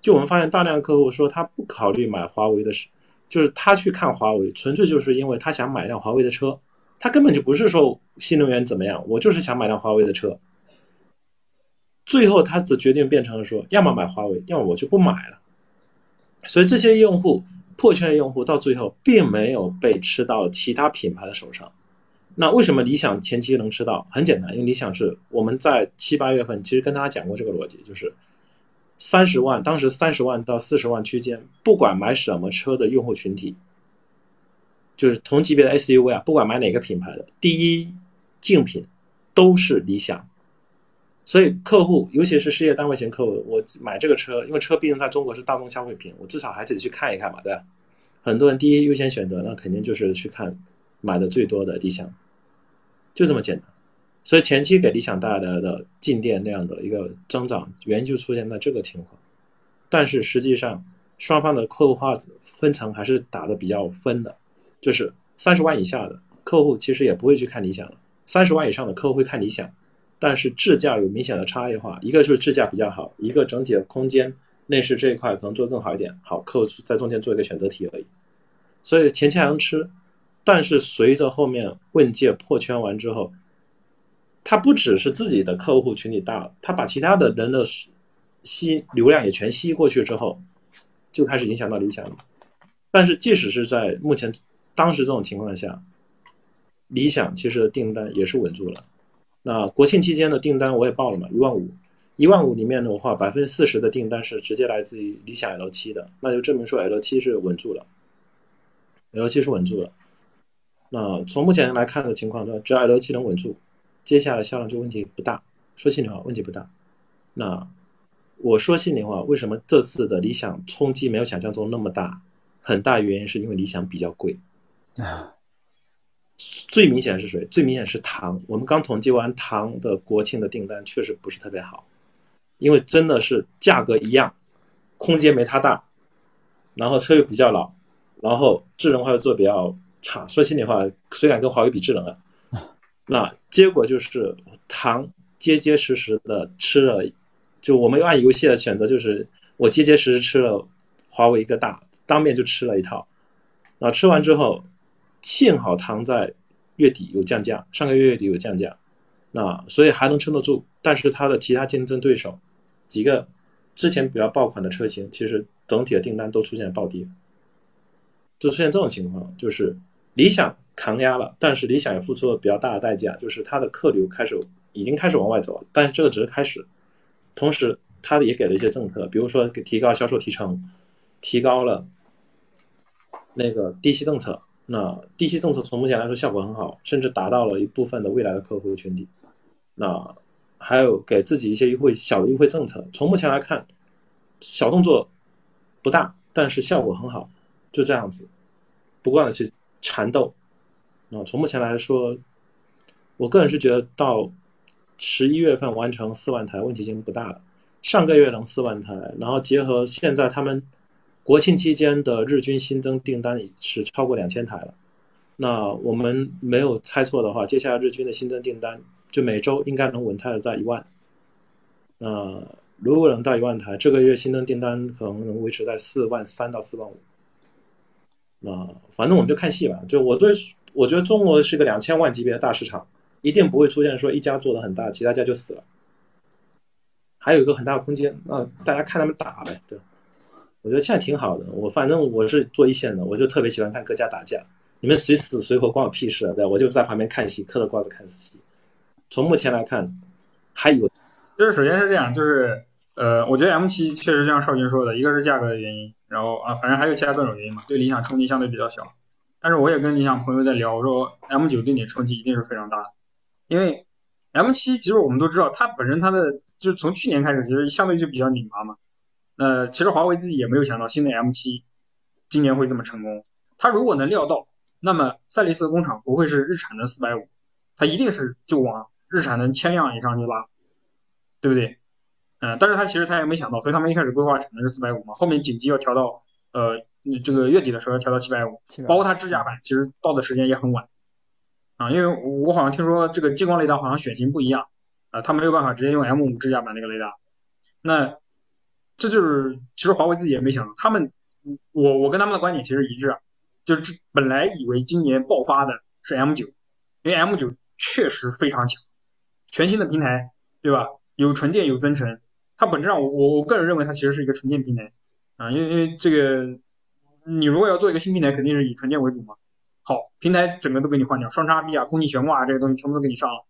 就我们发现大量客户说他不考虑买华为的，是就是他去看华为，纯粹就是因为他想买辆华为的车，他根本就不是说新能源怎么样，我就是想买辆华为的车。最后他的决定变成了说，要么买华为，要么我就不买了。所以这些用户。破圈的用户到最后并没有被吃到其他品牌的手上，那为什么理想前期能吃到？很简单，因为理想是我们在七八月份其实跟大家讲过这个逻辑，就是三十万，当时三十万到四十万区间，不管买什么车的用户群体，就是同级别的 SUV 啊，不管买哪个品牌的，第一竞品都是理想。所以客户，尤其是事业单位型客户，我买这个车，因为车毕竟在中国是大众消费品，我至少还得去看一看嘛，对吧？很多人第一优先选择，那肯定就是去看买的最多的理想，就这么简单。所以前期给理想带来的进店那样的一个增长，原因就出现在这个情况。但是实际上，双方的客户化分层还是打的比较分的，就是三十万以下的客户其实也不会去看理想了，三十万以上的客户会看理想。但是质价有明显的差异化，一个就是质价比较好，一个整体的空间、内饰这一块可能做得更好一点。好，客户在中间做一个选择题而已。所以前期还能吃，但是随着后面问界破圈完之后，他不只是自己的客户群体大了，它把其他的人的吸流量也全吸过去之后，就开始影响到理想了。但是即使是在目前当时这种情况下，理想其实的订单也是稳住了。那国庆期间的订单我也报了嘛，一万五，一万五里面的话，百分之四十的订单是直接来自于理想 L 七的，那就证明说 L 七是稳住了，L 七是稳住了。那从目前来看的情况呢，只要 L 七能稳住，接下来销量就问题不大。说心里话，问题不大。那我说心里话，为什么这次的理想冲击没有想象中那么大？很大原因是因为理想比较贵。最明显是谁？最明显是唐。我们刚统计完唐的国庆的订单，确实不是特别好，因为真的是价格一样，空间没它大，然后车又比较老，然后智能化又做比较差。说心里话，谁敢跟华为比智能啊？那结果就是唐结结实实的吃了，就我们又按游戏的选择，就是我结结实实吃了华为一个大，当面就吃了一套。那吃完之后。幸好唐在月底有降价，上个月月底有降价，那所以还能撑得住。但是它的其他竞争对手几个之前比较爆款的车型，其实整体的订单都出现暴跌，就出现这种情况，就是理想扛压了，但是理想也付出了比较大的代价，就是它的客流开始已经开始往外走了，但是这个只是开始。同时，它也给了一些政策，比如说给提高销售提成，提高了那个低息政策。那低息政策从目前来说效果很好，甚至达到了一部分的未来的客户群体。那还有给自己一些优惠，小的优惠政策。从目前来看，小动作不大，但是效果很好，就这样子，不断的去缠斗。那从目前来说，我个人是觉得到十一月份完成四万台问题已经不大了。上个月能四万台，然后结合现在他们。国庆期间的日均新增订单是超过两千台了，那我们没有猜错的话，接下来日均的新增订单就每周应该能稳态的在一万。那如果能到一万台，这个月新增订单可能能维持在四万三到四万五。那反正我们就看戏吧。就我对，我觉得中国是个两千万级别的大市场，一定不会出现说一家做的很大，其他家就死了。还有一个很大的空间，那大家看他们打呗，对。我觉得现在挺好的，我反正我是做一线的，我就特别喜欢看各家打架，你们谁死谁活关我屁事啊！对，我就在旁边看戏，嗑着瓜子看戏。从目前来看，还有，就是首先是这样，就是呃，我觉得 M 七确实像少军说的，一个是价格的原因，然后啊，反正还有其他各种原因嘛，对理想冲击相对比较小。但是我也跟理想朋友在聊，我说 M 九对你冲击一定是非常大的，因为 M 七其实我们都知道，它本身它的就是从去年开始，其实相对就比较拧巴嘛。呃，其实华为自己也没有想到新的 M 七今年会这么成功。他如果能料到，那么赛力斯工厂不会是日产的四百五，它一定是就往日产的千辆以上去拉，对不对？嗯，但是他其实他也没想到，所以他们一开始规划产能是四百五嘛，后面紧急要调到呃这个月底的时候要调到七百五，包括它智驾版其实到的时间也很晚啊，因为我好像听说这个激光雷达好像选型不一样啊，它没有办法直接用 M 五支架版那个雷达，那。这就是其实华为自己也没想到，他们我我跟他们的观点其实一致，就是本来以为今年爆发的是 M 九，因为 M 九确实非常强，全新的平台，对吧？有纯电有增程，它本质上我我我个人认为它其实是一个纯电平台啊，因为因为这个你如果要做一个新平台，肯定是以纯电为主嘛。好，平台整个都给你换掉，双叉臂啊、空气悬挂啊这些东西全部都给你上了，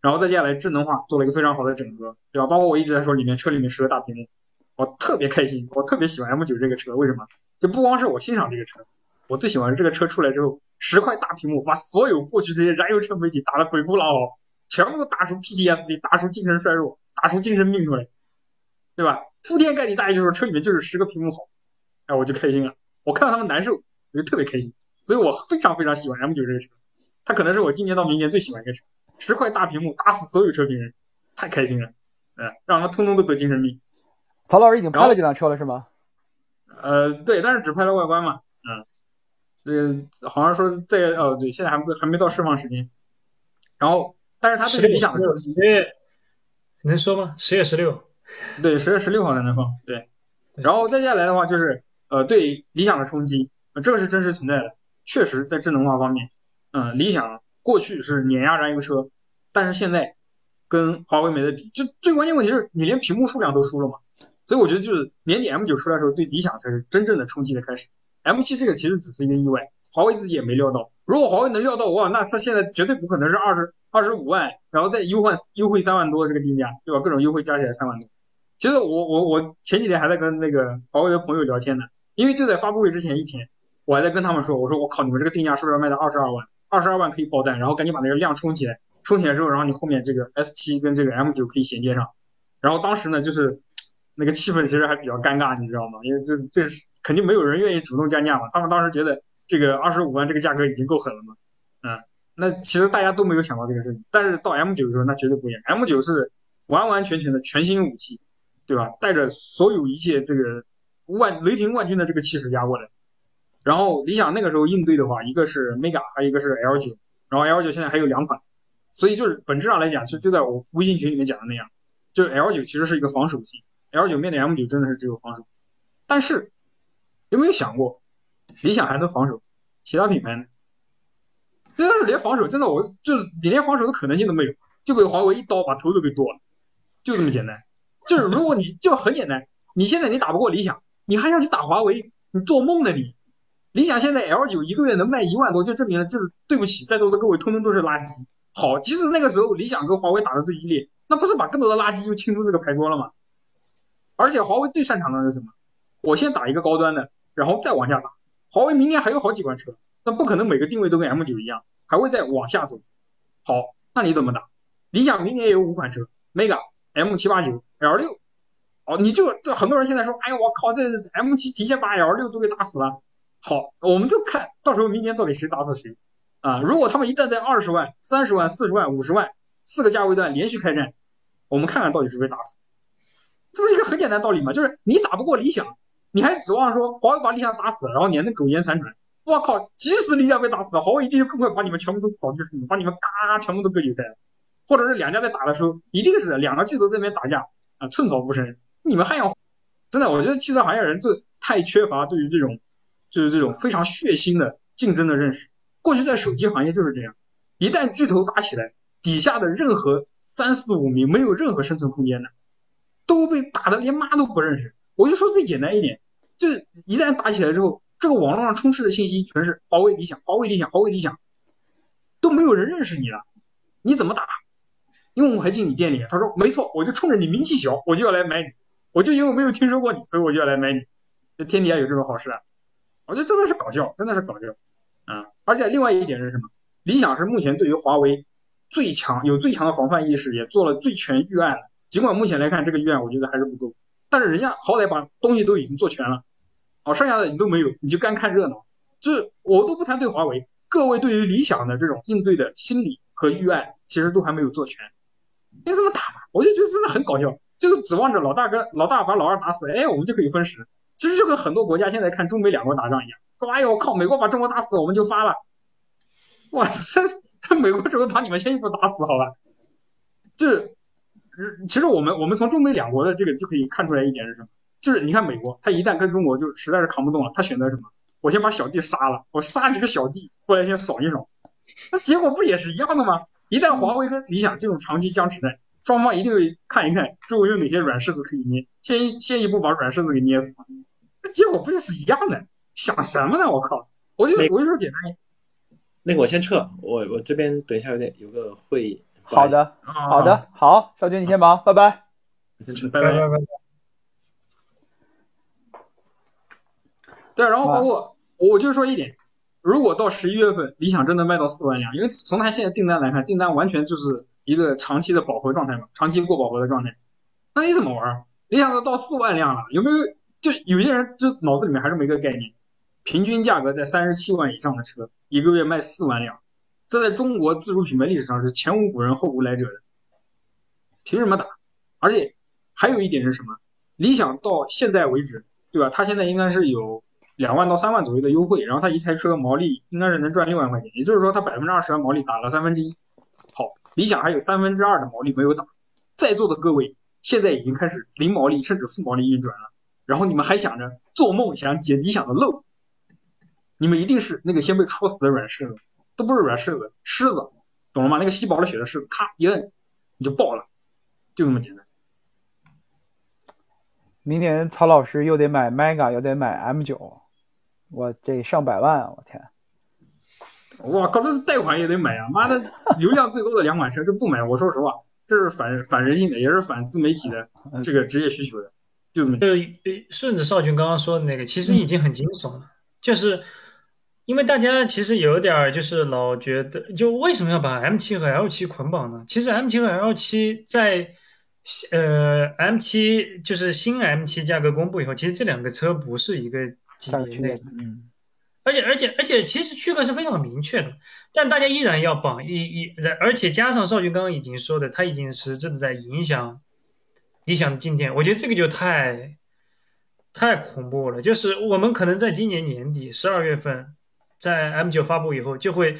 然后再接下来智能化做了一个非常好的整合，对吧？包括我一直在说里面车里面十个大屏幕。我特别开心，我特别喜欢 M9 这个车，为什么？就不光是我欣赏这个车，我最喜欢这个车出来之后，十块大屏幕把所有过去这些燃油车媒体打得鬼哭狼嚎，全部都打出 PTSD，打出精神衰弱，打出精神病出来，对吧？铺天盖地，大家就说车里面就是十个屏幕好，哎，我就开心了。我看到他们难受，我就特别开心，所以我非常非常喜欢 M9 这个车，它可能是我今年到明年最喜欢一个车，十块大屏幕打死所有车评人，太开心了，嗯，让他们通通都得精神病。曹老师已经拍了这辆车了，是吗？呃，对，但是只拍了外观嘛，嗯，这个好像说在哦，对，现在还不还没到释放时间。然后，但是他对理想的十月能说吗？十月十六，对，十月十六号才能放。对，然后再接下来的话就是呃，对理想的冲击，这个是真实存在的，确实在智能化方面，嗯，理想过去是碾压燃油车，但是现在跟华为没得比，就最关键问题是你连屏幕数量都输了嘛。所以我觉得就是年底 M 九出来的时候，对理想才是真正的冲击的开始。M 七这个其实只是一个意外，华为自己也没料到。如果华为能料到，哇，那它现在绝对不可能是二十二十五万，然后再优换优惠三万多这个定价，对吧？各种优惠加起来三万多。其实我我我前几天还在跟那个华为的朋友聊天呢，因为就在发布会之前一天，我还在跟他们说，我说我靠，你们这个定价是不是要卖到二十二万？二十二万可以爆单，然后赶紧把那个量冲起来，冲起来之后，然后你后面这个 S 七跟这个 M 九可以衔接上。然后当时呢，就是。那个气氛其实还比较尴尬，你知道吗？因为这这是肯定没有人愿意主动降价嘛。他们当时觉得这个二十五万这个价格已经够狠了嘛。嗯，那其实大家都没有想到这个事情。但是到 M 九的时候，那绝对不一样。M 九是完完全全的全新武器，对吧？带着所有一切这个万雷霆万钧的这个气势压过来。然后理想那个时候应对的话，一个是 Mega，还有一个是 L 九。然后 L 九现在还有两款，所以就是本质上来讲，其实就在我微信群里面讲的那样，就是 L 九其实是一个防守型。L 九面对 M 九真的是只有防守，但是有没有想过，理想还能防守，其他品牌呢？真的是连防守，真的我就你连防守的可能性都没有，就被华为一刀把头都给剁了，就这么简单。就是如果你就很简单，你现在你打不过理想，你还想去打华为，你做梦呢你！理想现在 L 九一个月能卖一万多，就证明了就是对不起在座的各位，通通都是垃圾。好，即使那个时候理想跟华为打的最激烈，那不是把更多的垃圾就清出这个牌桌了吗？而且华为最擅长的是什么？我先打一个高端的，然后再往下打。华为明年还有好几款车，那不可能每个定位都跟 M9 一样，还会再往下走。好，那你怎么打？理想明年也有五款车，Mega、M789、L6。哦，你就这很多人现在说，哎呀，我靠，这 M7 提前把 L6 都给打死了。好，我们就看到时候明年到底谁打死谁啊？如果他们一旦在二十万、三十万、四十万、五十万四个价位段连续开战，我们看看到底是被打死。这不是一个很简单道理吗？就是你打不过理想，你还指望说华为把理想打死，然后你还能苟延残喘？我靠！即使理想被打死，华为一定就更快把你们全部都扫地出门，把你们嘎全部都割韭菜。或者是两家在打的时候，一定是两个巨头在那边打架啊，寸草不生。你们还要真的？我觉得汽车行业人就太缺乏对于这种就是这种非常血腥的竞争的认识。过去在手机行业就是这样，一旦巨头打起来，底下的任何三四五名没有任何生存空间的。都被打的连妈都不认识。我就说最简单一点，就是一旦打起来之后，这个网络上充斥的信息全是华为理想，华为理想，华为理想，都没有人认识你了，你怎么打？因为我还进你店里，他说没错，我就冲着你名气小，我就要来买你，我就因为没有听说过你，所以我就要来买你。这天底下有这种好事啊？我觉得真的是搞笑，真的是搞笑啊！而且另外一点是什么？理想是目前对于华为最强、有最强的防范意识，也做了最全预案。尽管目前来看这个预案我觉得还是不够，但是人家好歹把东西都已经做全了，好，剩下的你都没有，你就干看热闹。就是我都不谈对华为，各位对于理想的这种应对的心理和预案，其实都还没有做全。你这么打吧，我就觉得真的很搞笑，就是指望着老大哥、老大把老二打死，哎，我们就可以分食。其实就跟很多国家现在看中美两国打仗一样，说哎呦靠，美国把中国打死，我们就发了。哇，这这美国只会把你们先一步打死，好吧？这其实我们我们从中美两国的这个就可以看出来一点是什么？就是你看美国，他一旦跟中国就实在是扛不动了，他选择什么？我先把小弟杀了，我杀几个小弟过来先爽一爽。那结果不也是一样的吗？一旦华为跟理想进入长期僵持战，双方一定会看一看周围有哪些软柿子可以捏，先先一步把软柿子给捏死。那结果不就是一样的？想什么呢？我靠！我就我就说简单。那个我先撤，我我这边等一下有点有个会议。好的，好的，好，少军你先忙，拜拜。先撤，拜拜拜拜。对，然后包括我就说一点。如果到十一月份，理想真的卖到四万辆，因为从他现在订单来看，订单完全就是一个长期的饱和状态嘛，长期过饱和的状态。那你怎么玩？理想都到四万辆了，有没有？就有些人就脑子里面还是没个概念，平均价格在三十七万以上的车，一个月卖四万辆，这在中国自主品牌历史上是前无古人后无来者的，凭什么打？而且还有一点是什么？理想到现在为止，对吧？它现在应该是有。两万到三万左右的优惠，然后它一台车毛利应该是能赚六万块钱，也就是说它百分之二十的毛利打了三分之一。理想还有三分之二的毛利没有打，在座的各位现在已经开始零毛利甚至负毛利运转了，然后你们还想着做梦想解理想的漏，你们一定是那个先被戳死的软柿子，都不是软柿子，狮子，懂了吗？那个吸饱了血的狮子，咔一摁你就爆了，就这么简单。明年曹老师又得买 Mega，又得买 M 九。我这上百万啊，我天！哇靠，这贷款也得买啊！妈的，流量最多的两款车，这不买，我说实话，这是反反人性的，也是反自媒体的这个职业需求的，就这么。就顺着少军刚刚说的那个，其实已经很惊悚了，就是因为大家其实有点就是老觉得，就为什么要把 M 七和 L 七捆绑呢？其实 M 七和 L 七在呃 M 七就是新 M 七价格公布以后，其实这两个车不是一个。级别内，嗯，而且而且而且，其实区隔是非常明确的，但大家依然要绑一一，而且加上少军刚刚已经说的，他已经实质的在影响理想的进店，我觉得这个就太太恐怖了。就是我们可能在今年年底十二月份，在 M 九发布以后，就会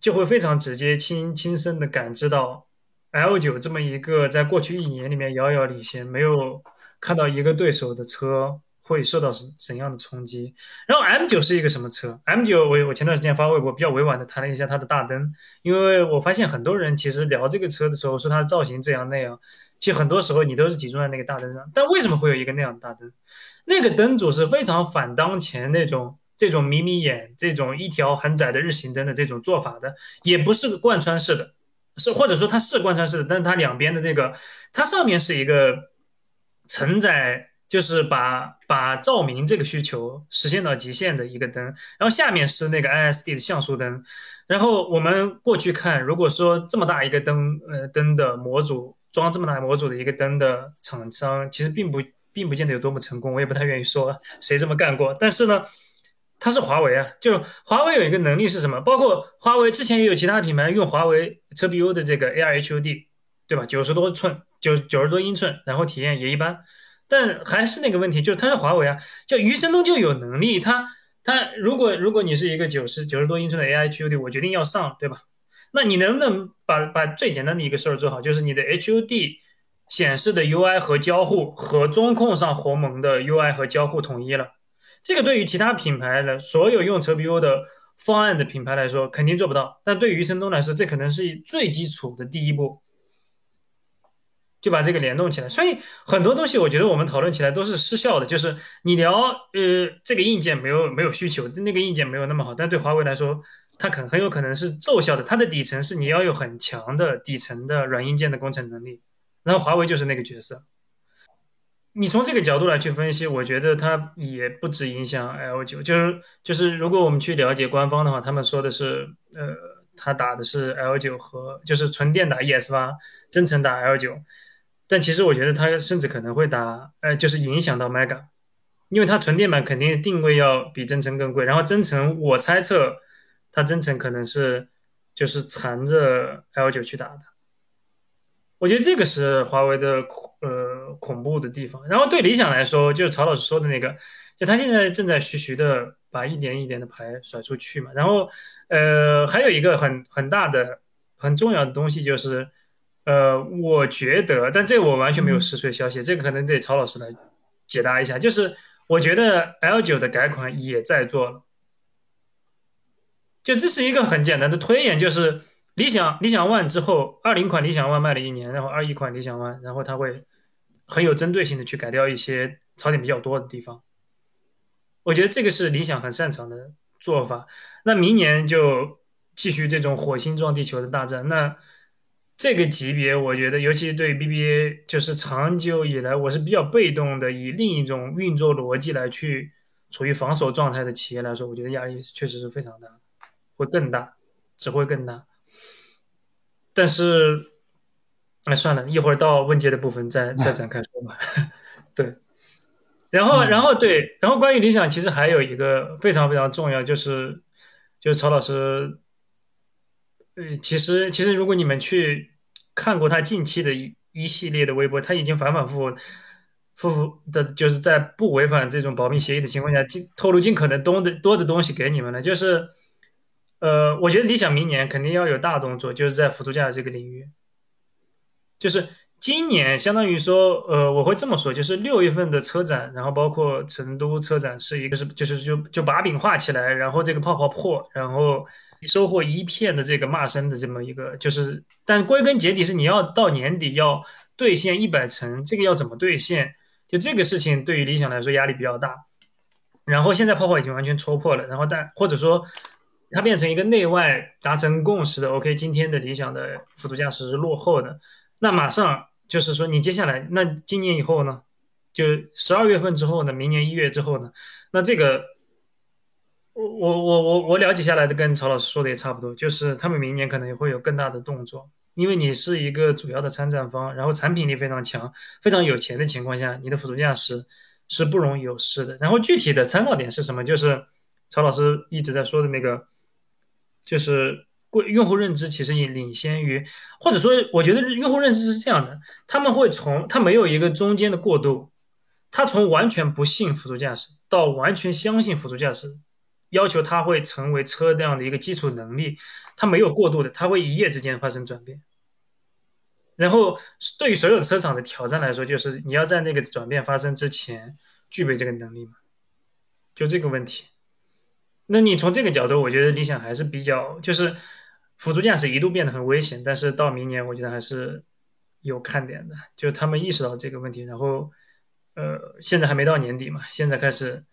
就会非常直接、亲亲身的感知到 L 九这么一个在过去一年里面遥遥领先，没有看到一个对手的车。会受到什怎样的冲击？然后 M 九是一个什么车？M 九我我前段时间发微博比较委婉的谈了一下它的大灯，因为我发现很多人其实聊这个车的时候说它的造型这样那样，其实很多时候你都是集中在那个大灯上。但为什么会有一个那样的大灯？那个灯组是非常反当前那种这种眯眯眼、这种一条很窄的日行灯的这种做法的，也不是个贯穿式的，是或者说它是贯穿式的，但是它两边的这个，它上面是一个承载。就是把把照明这个需求实现到极限的一个灯，然后下面是那个 ISD 的像素灯，然后我们过去看，如果说这么大一个灯，呃，灯的模组装这么大模组的一个灯的厂商，其实并不并不见得有多么成功，我也不太愿意说 谁这么干过，但是呢，它是华为啊，就华为有一个能力是什么？包括华为之前也有其他品牌用华为车 BU 的这个 ARHUD，对吧？九十多寸，九九十多英寸，然后体验也一般。但还是那个问题，就是它是华为啊，就余承东就有能力，他他如果如果你是一个九十九十多英寸的 AI HUD，我决定要上，对吧？那你能不能把把最简单的一个事儿做好，就是你的 HUD 显示的 UI 和交互和中控上鸿蒙的 UI 和交互统一了？这个对于其他品牌的所有用车 BU 的方案的品牌来说，肯定做不到。但对于余承东来说，这可能是最基础的第一步。就把这个联动起来。所以很多东西我觉得我们讨论起来都是失效的，就是你聊呃这个硬件没有没有需求，那个硬件没有那么好，但对华为来说，它可很有可能是奏效的。它的底层是你要有很强的底层的软硬件的工程能力，然后华为就是那个角色。你从这个角度来去分析，我觉得它也不止影响 L 九，就是就是如果我们去了解官方的话，他们说的是，呃，他打的是 L 九和就是纯电打 ES 八，增程打 L 九，但其实我觉得它甚至可能会打，呃，就是影响到 Mega，因为它纯电版肯定定位要比增程更贵，然后增程我猜测它增程可能是就是缠着 L 九去打的。我觉得这个是华为的恐呃恐怖的地方。然后对理想来说，就是曹老师说的那个，就他现在正在徐徐的把一点一点的牌甩出去嘛。然后呃还有一个很很大的很重要的东西就是，呃我觉得，但这个我完全没有实锤消息，这个可能得曹老师来解答一下。就是我觉得 L 九的改款也在做了，就这是一个很简单的推演，就是。理想理想 ONE 之后，二零款理想 ONE 卖了一年，然后二一款理想 ONE，然后它会很有针对性的去改掉一些槽点比较多的地方。我觉得这个是理想很擅长的做法。那明年就继续这种火星撞地球的大战。那这个级别，我觉得尤其对 BBA，就是长久以来我是比较被动的，以另一种运作逻辑来去处于防守状态的企业来说，我觉得压力确实是非常大，会更大，只会更大。但是，哎，算了一会儿到问界的部分再再展开说吧。对，然后，然后对，然后关于理想，其实还有一个非常非常重要，就是就是曹老师，呃，其实其实如果你们去看过他近期的一一系列的微博，他已经反反复复复的，就是在不违反这种保密协议的情况下，尽透露尽可能多的多的东西给你们了，就是。呃，我觉得理想明年肯定要有大动作，就是在辅助驾驶这个领域。就是今年，相当于说，呃，我会这么说，就是六月份的车展，然后包括成都车展，是一个是就是就就把柄画起来，然后这个泡泡破，然后收获一片的这个骂声的这么一个，就是，但归根结底是你要到年底要兑现一百层，这个要怎么兑现？就这个事情对于理想来说压力比较大。然后现在泡泡已经完全戳破了，然后但或者说。它变成一个内外达成共识的 OK，今天的理想的辅助驾驶是落后的，那马上就是说你接下来那今年以后呢，就十二月份之后呢，明年一月之后呢，那这个我我我我了解下来的跟曹老师说的也差不多，就是他们明年可能也会有更大的动作，因为你是一个主要的参战方，然后产品力非常强、非常有钱的情况下，你的辅助驾驶是不容有失的。然后具体的参考点是什么？就是曹老师一直在说的那个。就是过用户认知其实也领先于，或者说，我觉得用户认知是这样的，他们会从他没有一个中间的过渡，他从完全不信辅助驾驶到完全相信辅助驾驶，要求它会成为车辆的一个基础能力，它没有过渡的，它会一夜之间发生转变。然后对于所有车厂的挑战来说，就是你要在那个转变发生之前具备这个能力嘛，就这个问题。那你从这个角度，我觉得理想还是比较，就是辅助驾驶一度变得很危险，但是到明年，我觉得还是有看点的，就他们意识到这个问题，然后，呃，现在还没到年底嘛，现在开始，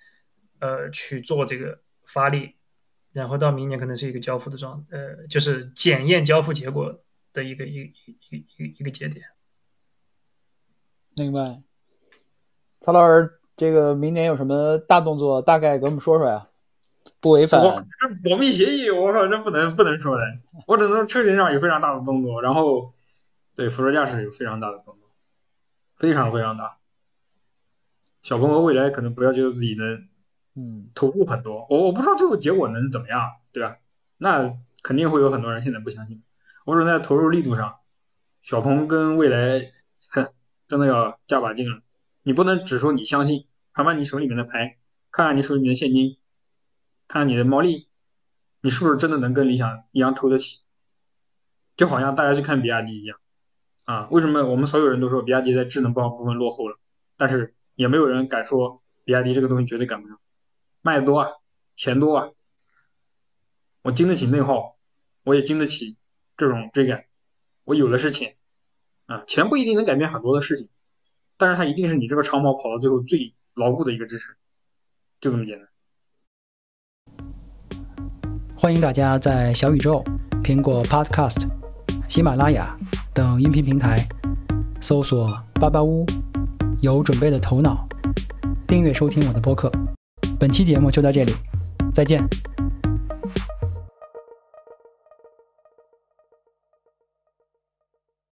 呃，去做这个发力，然后到明年可能是一个交付的状，呃，就是检验交付结果的一个一一一一个节点。明白。曹老师，这个明年有什么大动作？大概给我们说说呀。不违反保密协议，我靠，这不能不能说的。我只能说车型上有非常大的动作，然后对辅助驾驶有非常大的动作，非常非常大。小鹏和未来可能不要觉得自己能，嗯，投入很多。我我不知道最后结果能怎么样，对吧？那肯定会有很多人现在不相信。我说在投入力度上，小鹏跟未来，哼，真的要加把劲了。你不能只说你相信，看看你手里面的牌，看看你手里面的现金。看你的毛利，你是不是真的能跟理想一样投得起？就好像大家去看比亚迪一样，啊，为什么我们所有人都说比亚迪在智能包部分落后了，但是也没有人敢说比亚迪这个东西绝对赶不上，卖的多啊，钱多啊，我经得起内耗，我也经得起这种追赶，我有的是钱，啊，钱不一定能改变很多的事情，但是它一定是你这个长跑跑到最后最牢固的一个支撑，就这么简单。欢迎大家在小宇宙、苹果 Podcast、喜马拉雅等音频平台搜索“巴巴屋”，有准备的头脑，订阅收听我的播客。本期节目就到这里，再见。